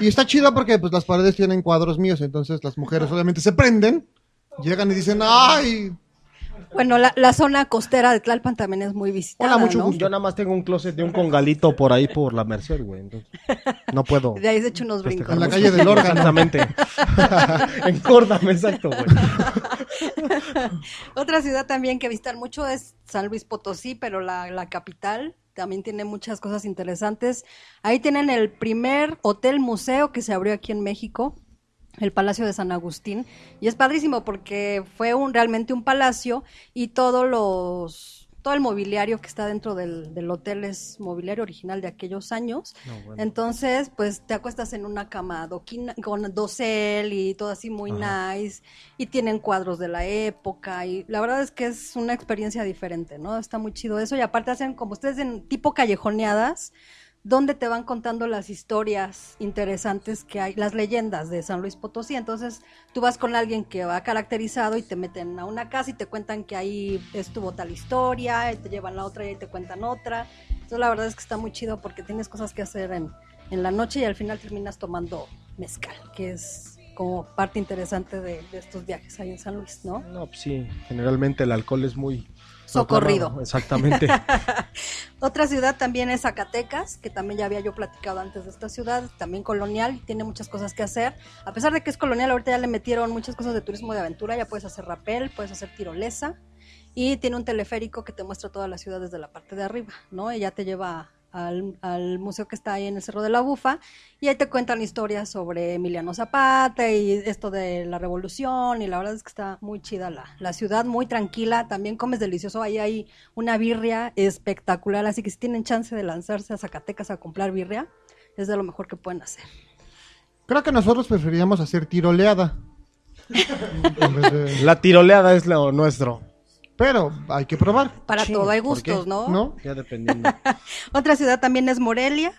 y está chido porque pues las paredes tienen cuadros míos, entonces las mujeres obviamente se prenden, llegan y dicen, ¡ay! Bueno, la, la zona costera de Tlalpan también es muy visitada, ¿no? Yo nada más tengo un closet de un congalito por ahí por la Merced, güey. entonces, no puedo. De ahí se echan unos brincos. En la calle del órgano. Exactamente. Encórdame, exacto, güey. Otra ciudad también que visitar mucho es San Luis Potosí, pero la, la capital también tiene muchas cosas interesantes. Ahí tienen el primer hotel museo que se abrió aquí en México, el Palacio de San Agustín, y es padrísimo porque fue un realmente un palacio y todos los todo el mobiliario que está dentro del, del hotel es mobiliario original de aquellos años. Entonces, pues te acuestas en una cama adoquina- con dosel y todo así muy nice. Y tienen cuadros de la época. Y la verdad es que es una experiencia diferente, ¿no? Está muy chido eso. Y aparte hacen como ustedes en tipo callejoneadas, donde te van contando las historias interesantes que hay, las leyendas de San Luis Potosí. Entonces, tú vas con alguien que va caracterizado y te meten a una casa y te cuentan que ahí estuvo tal historia, y te llevan la otra y ahí te cuentan otra. Entonces, la verdad es que está muy chido porque tienes cosas que hacer en, en la noche y al final terminas tomando mezcal, que es como parte interesante de, estos viajes ahí en San Luis, ¿no? No, pues sí, generalmente el alcohol es muy... Socorrido. Exactamente. Otra ciudad también es Zacatecas, que también ya había yo platicado antes de esta ciudad, también colonial, tiene muchas cosas que hacer. A pesar de que es colonial, ahorita ya le metieron muchas cosas de turismo de aventura, ya puedes hacer rapel, puedes hacer tirolesa, y tiene un teleférico que te muestra toda la ciudad desde la parte de arriba, ¿no? Y ya te lleva al, al museo que está ahí en el Cerro de la Bufa, y ahí te cuentan historias sobre Emiliano Zapata y esto de la revolución, y la verdad es que está muy chida la, la ciudad, muy tranquila, también comes delicioso, ahí hay una birria espectacular, así que si tienen chance de lanzarse a Zacatecas a comprar birria, es de lo mejor que pueden hacer. Creo que nosotros preferiríamos hacer tiroleada. La tiroleada es lo nuestro. Pero hay que probar. Para todo hay gustos, ¿no? ¿No? Ya dependiendo. Otra ciudad también es Morelia,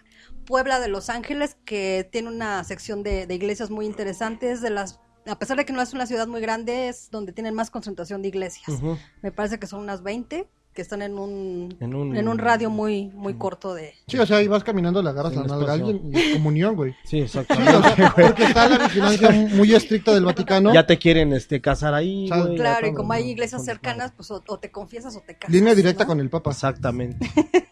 Puebla de Los Ángeles, que tiene una sección de, de iglesias muy interesantes, de las a pesar de que no es una ciudad muy grande, es donde tienen más concentración de iglesias. Me parece que son unas 20 que están en un, En en un- un, radio muy muy corto de... Sí, o sea, ahí vas caminando, le agarras la nalga a alguien y es comunión, güey. Sí, Sí, exactamente. o sea, porque está la vigilancia muy estricta del Vaticano. Ya te quieren este casar ahí, O sea, güey, Claro, y como hay iglesias cercanas, pues o, o te confiesas o te casas. Línea directa ¿no? con el Papa. Exactamente.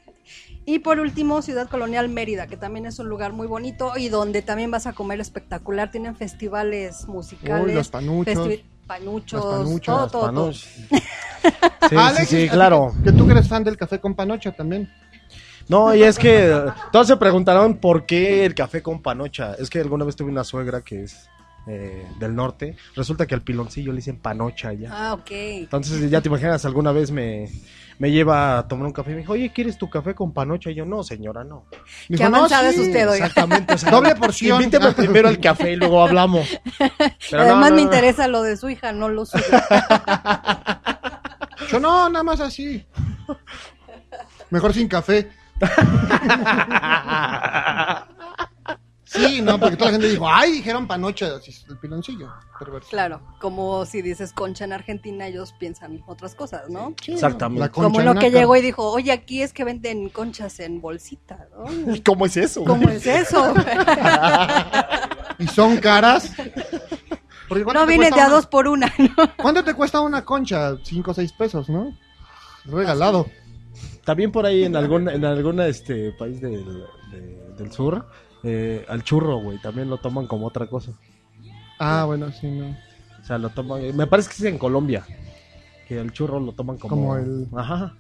Y por último, Ciudad Colonial Mérida, que también es un lugar muy bonito y donde también vas a comer espectacular. Tienen festivales musicales. Uy, los panuchos. festi- panuchos, Las panuchas. todo, Las todo, todo. Panos. Sí, Alex, sí, sí, claro. Que, tú que eres fan del café con panocha también. No, y es que todos se preguntarán por qué el café con panocha. Es que alguna vez tuve una suegra que es eh, del norte. Resulta que al piloncillo le dicen panocha ya. Ah, ok. Entonces ya te imaginas, alguna vez me, me lleva a tomar un café y me dijo, oye, ¿quieres tu café con panocha? Y yo, no, señora, no. Qué Dijo, "No, sí". es usted, oiga. Exactamente. o sea, Doble porción. Invíteme primero al café y luego hablamos. Pero no, Además no, me interesa lo de su hija, no lo suyo. Yo no, nada más así. Mejor sin café. Sí, no, porque toda la gente dijo, ay, dijeron panocha, así es el piloncillo. perverso. Claro, como si dices concha en Argentina, ellos piensan otras cosas, ¿no? Exactamente. La concha Como lo que llegó y dijo, oye, aquí es que venden conchas en bolsita, ¿no? ¿Y ¿Cómo es eso? ¿Cómo es eso? Y son caras. Porque ¿cuánto no te vienen de a una- dos por una, ¿no? ¿Cuánto te cuesta una concha? Cinco o seis pesos, ¿no? Regalado. También por ahí en algún en algún este país del, de- del sur, eh, al churro, güey, también lo toman como otra cosa. Ah, bueno, sí, no. O sea, lo toman, me parece que es en Colombia, que el churro lo toman como, Como el- Ajá.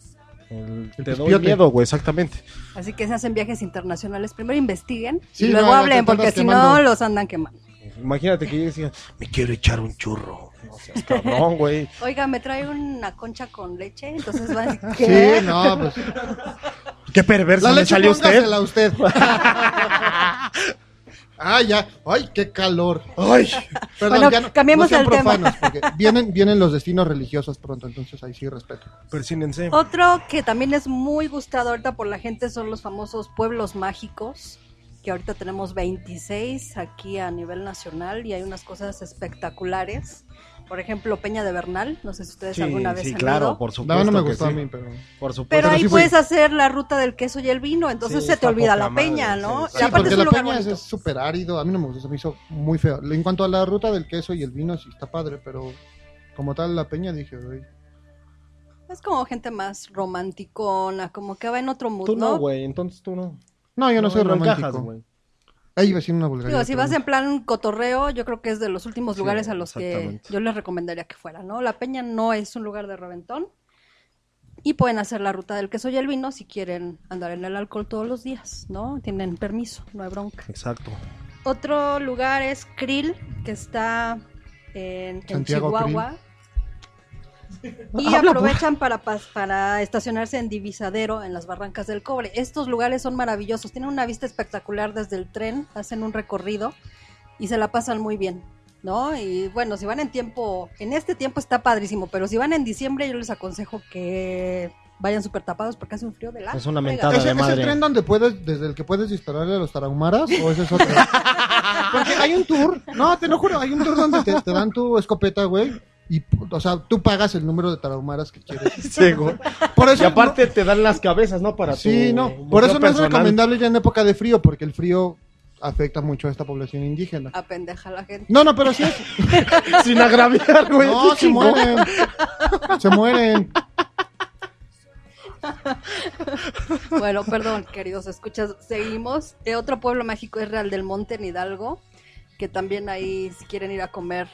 El, El te doy pispiote. miedo, güey, exactamente. Así que se hacen viajes internacionales. Primero investiguen Sí, y luego no, hablen, porque si no los andan quemando. Imagínate que llegues y digas, me quiero echar un churro. No seas cabrón, güey. Oiga, me trae una concha con leche, entonces van a decir, Sí, ¿qué? no, pues. Qué perverso La le leche salió a usted. a usted. ah, ya. Ay, qué calor. Ay. Perdón, Bueno, ya no, cambiemos no sean el tema. porque vienen, vienen los destinos religiosos pronto, entonces ahí sí respeto. Persínense. Otro que también es muy gustado ahorita por la gente son los famosos pueblos mágicos, que ahorita tenemos 26 aquí a nivel nacional y hay unas cosas espectaculares. Por ejemplo, Peña de Bernal, no sé si ustedes Sí, alguna vez sí, han claro, ido. por supuesto. No, no me gustó sí. a mí, pero. Por supuesto. Pero Pero ahí sí puedes hacer la ruta del queso y el vino, entonces Sí, se te olvida la peña, ¿no? sí, Y aparte porque es un la lugar peña es- bonito. es súper árido. A mí no me gusta, se me hizo muy feo. En cuanto a la ruta del queso y el vino, sí está padre, pero como tal la peña dije, "Ay". Es como gente más romanticona, como que va en otro mood, Tú no, güey, entonces tú no. no, yo no, soy encajas, romántico. güey. Ahí iba a decir una vulgaridad. Digo, si vas en plan cotorreo, yo creo que es de los últimos Sí, lugares a los que yo les recomendaría que fueran, ¿no? La Peña no es un lugar de reventón y pueden hacer la ruta del queso y el vino si quieren andar en el alcohol todos los días, ¿no? Tienen permiso, no hay bronca. Exacto. Otro lugar es Krill, que está en, Chihuahua. Y aprovechan para, pas- para estacionarse en Divisadero, en las Barrancas del Cobre. Estos lugares son maravillosos, tienen una vista espectacular desde el tren, hacen un recorrido y se la pasan muy bien, ¿no? Y bueno, si van en tiempo, en este tiempo está padrísimo, pero si van en diciembre yo les aconsejo que vayan súper tapados porque hace un frío de la... Es una mentada ¿Ese, de ese madre. tren donde puedes, desde el que puedes dispararle a los tarahumaras o ese es otro? Porque hay un tour, no, te lo juro, hay un tour donde te, te dan tu escopeta, güey, y, o sea, tú pagas el número de tarahumaras que quieres. Sí, güey. Por eso y aparte te dan las cabezas, ¿no? Para Sí, tu no, por eso no es personal. recomendable ya en época de frío, porque el frío afecta mucho a esta población indígena. Apendeja a la gente. No, no, pero sí es. Sin agraviar, güey. No, se mueren. Se mueren. Bueno, perdón, queridos escuchas, seguimos. Eh, otro pueblo mágico es Real del Monte en Hidalgo, que también ahí si quieren ir a comer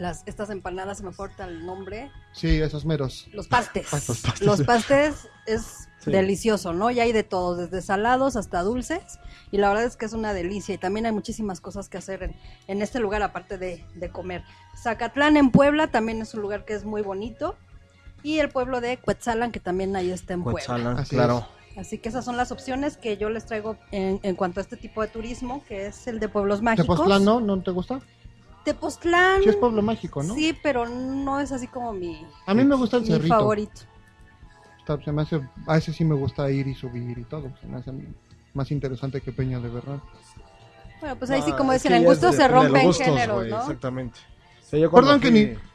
las estas empanadas, se me falta el nombre, Sí, esos meros. los pastes. Los pastes. Los pastes es Sí. delicioso, ¿no? Y hay de todos, desde salados hasta dulces, y la verdad es que es una delicia y también hay muchísimas cosas que hacer en, en este lugar aparte de, de comer. Zacatlán en Puebla también es un lugar que es muy bonito. Y el pueblo de Cuetzalan, que también ahí está en Puebla. Así claro. Así que esas son las opciones que yo les traigo en, en cuanto a este tipo de turismo, que es el de pueblos mágicos. ¿Tepoztlán no? ¿No te gusta? Tepoztlán. Sí es pueblo mágico, ¿no? Sí, pero no es así como mi, A mí me gusta el mi cerrito. favorito. Está- se me hace, a ese sí me gusta ir y subir y todo. Se me hace más interesante que Peña de verdad. Bueno, pues ahí sí, Ah, como dicen, en gustos se de rompen gustos, géneros, güey, ¿no? Exactamente. O sea, yo cuando Perdón que fui- ni-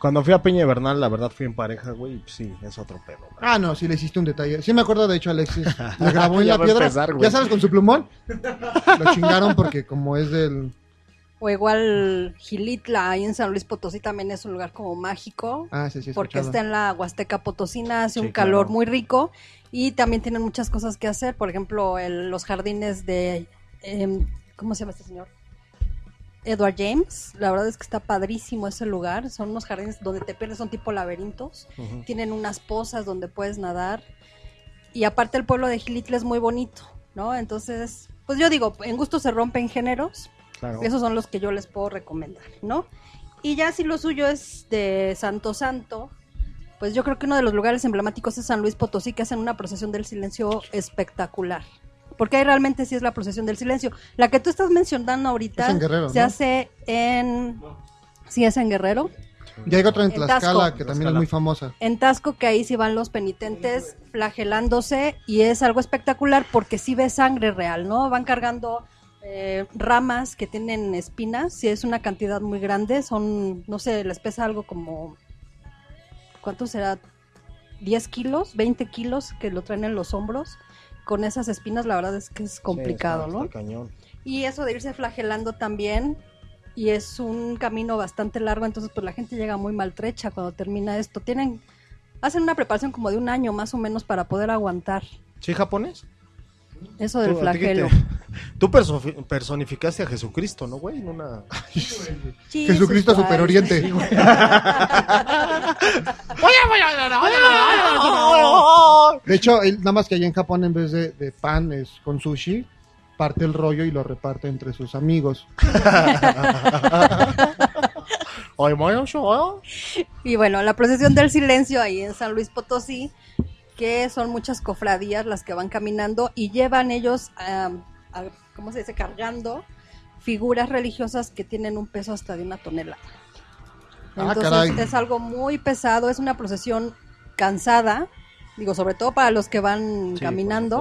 Cuando fui a Peña Bernal, la verdad fui en pareja, güey, y pues sí, es otro pedo. güey. Ah, no, sí le hiciste un detalle. Sí me acuerdo, de hecho, Alexis le grabó en Ya la piedra. empezar, ya sabes, con su plumón. Lo chingaron porque como es del... O igual Gilitla, ahí en San Luis Potosí también es un lugar como mágico. Ah, sí, sí, porque está en la Huasteca Potosina, hace Sí, un calor claro. muy rico y también tienen muchas cosas que hacer. Por ejemplo, el- los jardines de. em, ¿Cómo se llama este señor? Edward James. La verdad es que está padrísimo ese lugar. Son unos jardines donde te pierdes, son tipo laberintos. Tienen unas pozas donde puedes nadar. y aparte el pueblo de Gilitla es muy bonito, ¿no? Entonces, pues yo digo, en gusto se rompen géneros, Claro. esos son los que yo les puedo recomendar, ¿no? Y ya si lo suyo es de Santo Santo, pues yo creo que uno de los lugares emblemáticos es San Luis Potosí, que hacen una procesión del silencio espectacular. Porque ahí realmente sí es la procesión del silencio. La que tú estás mencionando ahorita Es en Guerrero, se ¿no? hace en... Sí, es en Guerrero. Y hay otra en Tlaxcala que también es muy famosa. En Tasco, que ahí sí van los penitentes flagelándose y es algo espectacular porque sí ves sangre real, ¿no? Van cargando eh, ramas que tienen espinas, si es una cantidad muy grande, son, no sé, les pesa algo como, ¿cuánto será? 10 kilos, 20 kilos que lo traen en los hombros. Con esas espinas la verdad es que es complicado, Sí, está- ¿no? está cañón. Y eso de irse flagelando también, y es un camino bastante largo, entonces pues la gente llega muy maltrecha cuando termina esto. Tienen, hacen una preparación como de un año más o menos para poder aguantar ¿Sí, japonés? Eso del flagelo. te- Tú perso- personificaste a Jesucristo, ¿no, güey? En una... Jesucristo Christ. Super Oriente. Sí, güey. De hecho, él- nada más que allá en Japón en vez de, de pan es con sushi, parte el rollo y lo reparte entre sus amigos. Y bueno, la procesión del silencio ahí en San Luis Potosí, que son muchas cofradías las que van caminando y llevan ellos, a, a- ¿cómo se dice?, cargando figuras religiosas que tienen un peso hasta de una tonelada. Ah, Entonces es algo muy pesado, es una procesión cansada, digo, sobre todo para los que van caminando,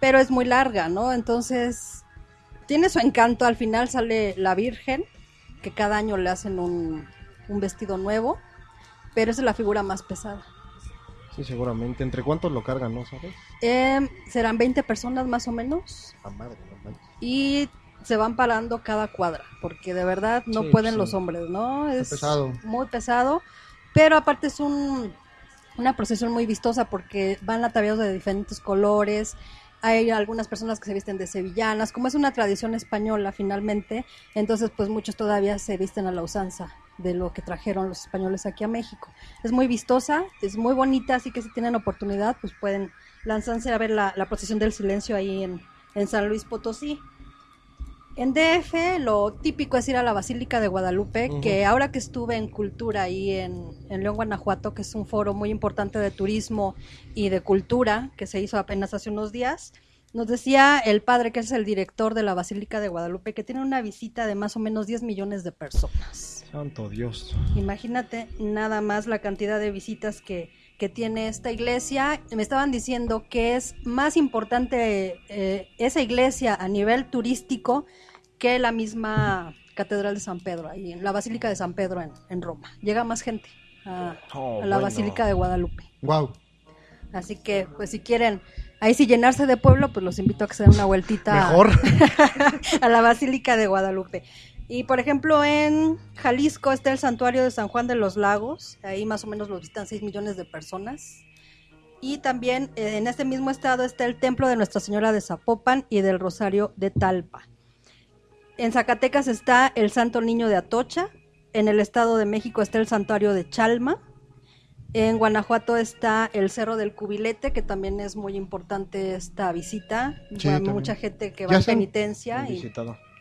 pero es muy larga, ¿no? Entonces tiene su encanto, al final sale la Virgen, que cada año le hacen un, un vestido nuevo, pero esa es la figura más pesada. Sí, seguramente. ¿Entre cuántos lo cargan, no sabes? Em, serán 20 personas más o menos A madre, manches. y se van parando cada cuadra, porque de verdad no Sí, pueden sí. los hombres, ¿no? Es pesado. muy pesado, pero aparte es un, una procesión muy vistosa porque van ataviados de diferentes colores. Hay algunas personas que se visten de sevillanas, como es una tradición española finalmente, entonces pues muchos todavía se visten a la usanza de lo que trajeron los españoles aquí a México. Es muy vistosa, es muy bonita, así que si tienen oportunidad pues pueden lanzarse a ver la, la procesión del silencio ahí en, en San Luis Potosí. En DF lo típico es ir a la Basílica de Guadalupe, que ahora que estuve en cultura ahí en, en León, Guanajuato, que es un foro muy importante de turismo y de cultura, que se hizo apenas hace unos días, nos decía el padre, que es el director de la Basílica de Guadalupe, que tiene una visita de más o menos 10 millones de personas. Santo Dios. Imagínate nada más la cantidad de visitas que, que tiene esta iglesia. Me estaban diciendo que es más importante eh, esa iglesia a nivel turístico que la misma Catedral de San Pedro, ahí en la Basílica de San Pedro en, en Roma. Llega más gente a, Oh, a la bueno. Basílica de Guadalupe. Wow. Así que, pues si quieren, ahí sí llenarse de pueblo, pues los invito a que se den una vueltita Mejor. a la Basílica de Guadalupe. Y por ejemplo, en Jalisco está el santuario de San Juan de los Lagos, ahí más o menos lo visitan 6 millones de personas. Y también eh, en este mismo estado está el templo de Nuestra Señora de Zapopan y del Rosario de Talpa. En Zacatecas está el Santo Niño de Atocha, en el Estado de México está el santuario de Chalma, en Guanajuato está el Cerro del Cubilete, que también es muy importante esta visita. Sí, mucha gente que va han penitencia. y-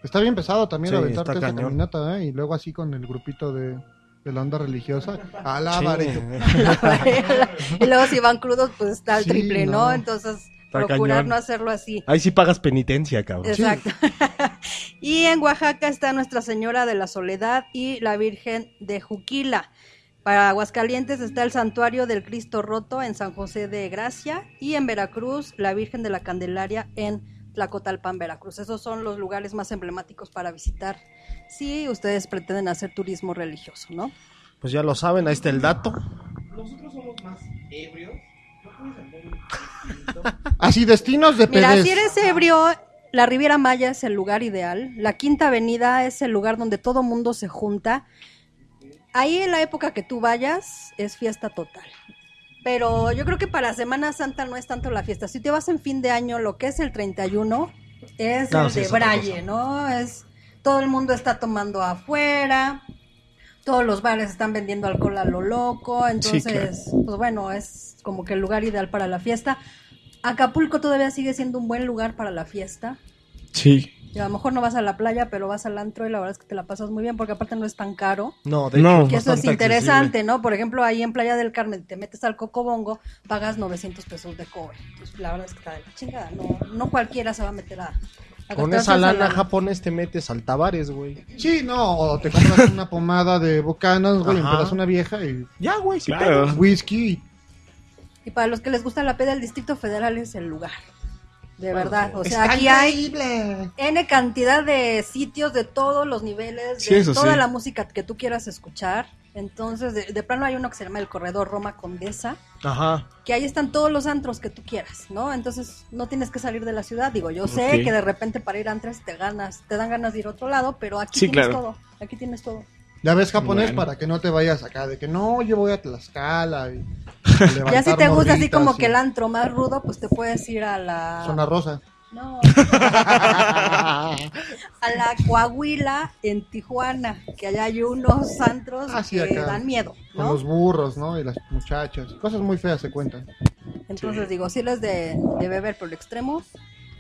Está bien pesado también Sí, aventarte está esa cañón. caminata, ¿eh? Y luego así con el grupito de, de la onda religiosa. Alábare. y luego si van crudos, pues está Sí, triple, ¿no? no. Entonces, Está procurar cañón. no hacerlo así. Ahí sí pagas penitencia, cabrón. Exacto. y en Oaxaca está Nuestra Señora de la Soledad y la Virgen de Juquila. Para Aguascalientes está el Santuario del Cristo Roto en San José de Gracia y en Veracruz la Virgen de la Candelaria en Tlacotalpan, Veracruz. Esos son los lugares más emblemáticos para visitar si ustedes pretenden hacer turismo religioso, ¿no? Pues ya lo saben, ahí está el dato. Nosotros somos más ebrios. Así, destinos de Mira, si eres ebrio, la Riviera Maya es el lugar ideal. La Quinta Avenida es el lugar donde todo mundo se junta. Ahí en la época que tú vayas es fiesta total. Pero yo creo que para Semana Santa no es tanto la fiesta. Si te vas en fin de año, lo que es el 31 es No, el sí, de Braille. ¿no? Es todo el mundo está tomando afuera. Todos los bares están vendiendo alcohol a lo loco, entonces, claro. pues bueno, es como que el lugar ideal para la fiesta. Acapulco todavía sigue siendo un buen lugar para la fiesta. Sí. Y a lo mejor no vas a la playa, pero vas al antro y la verdad es que te la pasas muy bien porque aparte no es tan caro. No, de No. hecho, Que eso es interesante, ¿no? Por ejemplo, ahí en Playa del Carmen te metes al Cocobongo, pagas 900 pesos de cobre. Entonces, la verdad es que está de la chingada. No, no cualquiera se va a meter a. Con esa lana japonés te metes al Tavares, güey. Sí, no, o te compras una pomada de bocanas, güey, empiezas una vieja y Ya, güey, sí Claro. whisky. Y para los que les gusta la peda, el Distrito Federal es el lugar. De Bueno, verdad. O sea, aquí hay increíble. N cantidad de sitios de todos los niveles, Sí, de toda sí. la música que tú quieras escuchar. Entonces, de, de plano hay uno que se llama el Corredor Roma Condesa, Ajá. que ahí están todos los antros que tú quieras, ¿no? Entonces, no tienes que salir de la ciudad. Digo, yo sé que de repente para ir a antes te ganas, te dan ganas de ir a otro lado, pero aquí Sí, tienes claro. todo. Aquí tienes todo. Ya ves japonés Bueno. para que no te vayas acá de que no, yo voy a Tlaxcala y a Ya si te gusta así como y- que el antro más rudo, pues te puedes ir a la Zona rosa. No. a la Coahuila en Tijuana, que allá hay unos antros Ah, sí, que acá. dan miedo, Con los burros, ¿no? Y las muchachas. Cosas muy feas se cuentan. Entonces digo, si eres de, de beber por el extremo,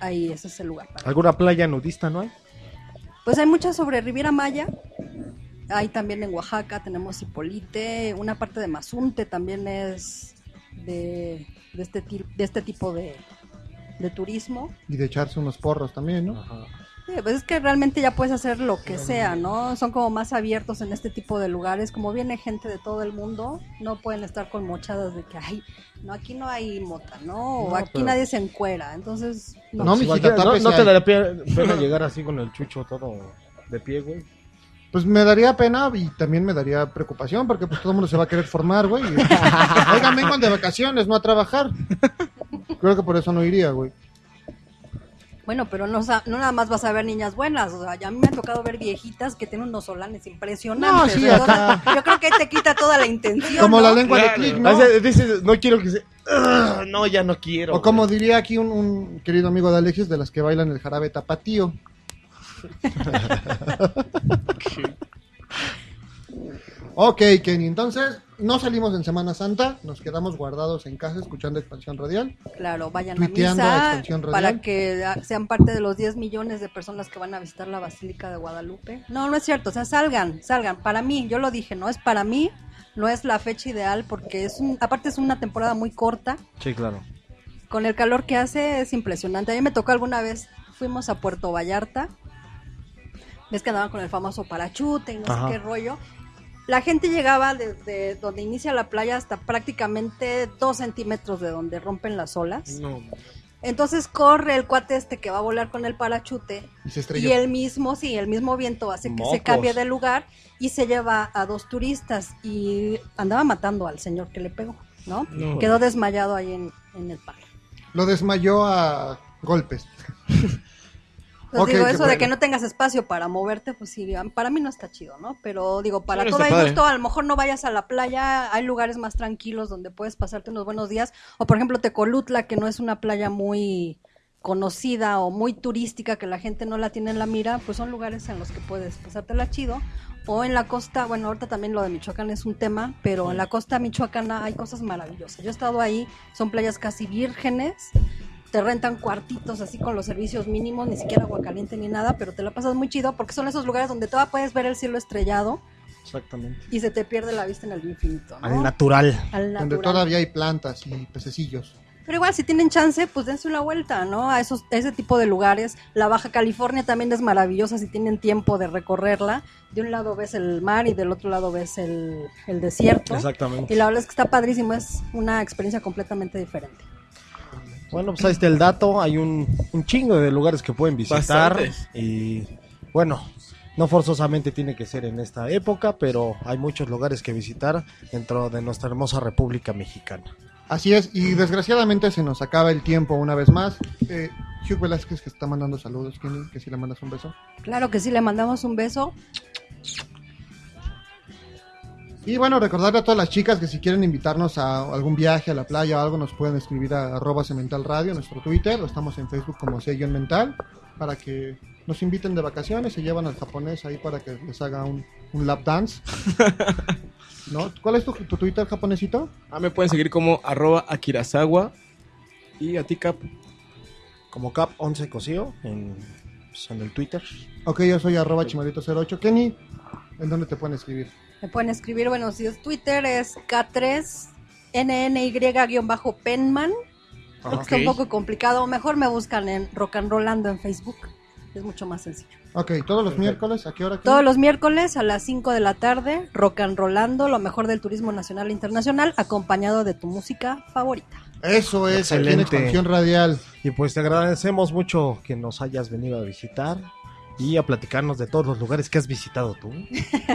ahí ese es el lugar. para- ¿Alguna playa nudista no hay? Pues hay muchas sobre Riviera Maya. Hay también en Oaxaca, tenemos Hipolite, una parte de Mazunte también es de, de, este, ti- de este tipo de, de turismo. Y de echarse unos porros también, ¿no? Sí, pues es que realmente ya puedes hacer lo que sea, ¿no? Son como más abiertos en este tipo de lugares. Como viene gente de todo el mundo, no pueden estar con mochadas de que, ay, no, aquí no hay mota, ¿no? O No, aquí pero- nadie se encuera. Entonces, no. No, Igual mijita, no, no, te daría pe- pena llegar así con el chucho todo de pie, güey. Pues me daría pena y también me daría preocupación porque pues todo el mundo se va a querer formar, güey. Oigan, vengan de vacaciones, no a trabajar. Creo que por eso no iría, güey. Bueno, pero no, sa- no nada más vas a ver niñas buenas. O sea, ya a mí me ha tocado ver viejitas que tienen unos solanes impresionantes. No, sí, acá. yo creo que ahí te quita toda la intención. Como ¿no? la lengua de Claro. clic, ¿no? Dices, no quiero que se... No, ya no quiero. O como güey. diría aquí un, un querido amigo de Alexis, de las que bailan el jarabe tapatío. ok, Kenny, entonces no salimos en Semana Santa, nos quedamos guardados en casa escuchando Expansión Radial. Claro, vayan a misa para que sean parte de los 10 millones de personas que van a visitar la Basílica de Guadalupe. No, no es cierto, o sea, salgan, salgan. Para mí, yo lo dije, no es para mí, no es la fecha ideal porque es un, aparte es una temporada muy corta. Sí, claro. Con el calor que hace es impresionante. A mí me tocó alguna vez, fuimos a Puerto Vallarta. Ves que andaban con el famoso parachute y no Ajá. sé qué rollo. La gente llegaba desde donde inicia la playa hasta prácticamente dos centímetros de donde rompen las olas. No. Entonces corre el cuate este que va a volar con el parachute Y se estrelló. y el mismo, sí, el mismo viento hace que se cambie de lugar y se lleva a dos turistas y andaba matando al señor que le pegó, ¿no? No. Quedó desmayado ahí en, en el parque. Lo desmayó a golpes. Pues digo, eso de que no tengas espacio para moverte, pues sí, para mí no está chido, ¿no? Pero digo, para Sí, todo el gusto, a lo mejor no vayas a la playa, hay lugares más tranquilos donde puedes pasarte unos buenos días. O por ejemplo, Tecolutla, que no es una playa muy conocida o muy turística, que la gente no la tiene en la mira, pues son lugares en los que puedes pasártela chido. O en la costa, bueno, ahorita también lo de Michoacán es un tema, pero en la costa michoacana hay cosas maravillosas. Yo he estado ahí, son playas casi vírgenes, te rentan cuartitos así con los servicios mínimos, ni siquiera agua caliente ni nada, pero te la pasas muy chido porque son esos lugares donde todavía puedes ver el cielo estrellado Exactamente. y se te pierde la vista en el infinito, ¿no? Al natural. Al Donde natural. todavía hay plantas y pececillos. Pero igual, si tienen chance, pues dense una vuelta, ¿no? A esos, ese tipo de lugares. La Baja California también es maravillosa si tienen tiempo de recorrerla. De un lado ves el mar y del otro lado ves el, el desierto. Exactamente. Y la verdad es que está padrísimo, es una experiencia completamente diferente. Bueno, pues ahí está el dato. Hay un, un chingo de lugares que pueden visitar. Bastantes. Y bueno, no forzosamente tiene que ser en esta época, pero hay muchos lugares que visitar dentro de nuestra hermosa República Mexicana. Así es, y desgraciadamente se nos acaba el tiempo una vez más. Eh, Hugh Velázquez que está mandando saludos, Kenny, que si le mandas un beso. Claro que sí, le mandamos un beso. Y bueno, recordarle a todas las chicas que si quieren invitarnos a algún viaje a la playa o algo, nos pueden escribir a arroba cemental radio, nuestro Twitter, o estamos en Facebook como C mental, para que nos inviten de vacaciones, se llevan al japonés ahí para que les haga un, un lap dance. ¿No? ¿Cuál es tu, tu Twitter japonesito? Ah, me pueden seguir como arroba Akirazawa ¿Y a ti, Cap? Como Cap 11 Cosío en, pues, en el Twitter. Ok, yo soy arroba chimarito08. Kenny, ¿en dónde te pueden escribir? Me pueden escribir, bueno, si es Twitter es K3NNY-Penman. Creo que está un poco complicado. Mejor me buscan en Rock and Rollando en Facebook. Es mucho más sencillo. Ok, todos los miércoles, ¿a qué hora? Todos los miércoles a las 5 de la tarde, Rock and Rollando, lo mejor del turismo nacional e internacional, acompañado de tu música favorita. Eso es, aquí en Expansión Radial. Y pues te agradecemos mucho que nos hayas venido a visitar y a platicarnos de todos los lugares que has visitado tú.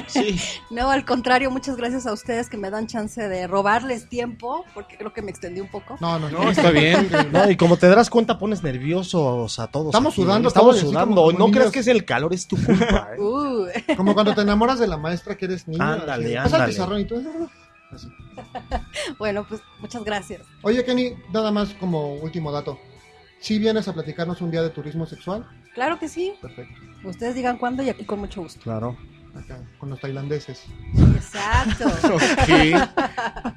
Sí. No, al contrario, muchas gracias a ustedes que me dan chance de robarles tiempo, porque creo que me extendí un poco. No, no, No, está bien. No, y como te darás cuenta, pones nerviosos a todos. Estamos aquí. sudando, estamos sudando. como- como no creas niños. que es el calor, es tu culpa. ¿eh? Uh. Como cuando te enamoras de la maestra que eres niño. Ándale, así, Pasa el ándale. pizarrón y tú... Así. Bueno, pues muchas gracias. Oye, Kenny, nada más como último dato. Si vienes a platicarnos un día de turismo sexual, Claro que sí. perfecto. Ustedes digan cuándo y aquí con mucho gusto. Claro. Acá, con los tailandeses. Exacto. Thank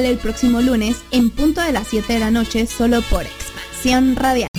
El próximo lunes en punto de las 7 de la noche solo por Expansión Radial.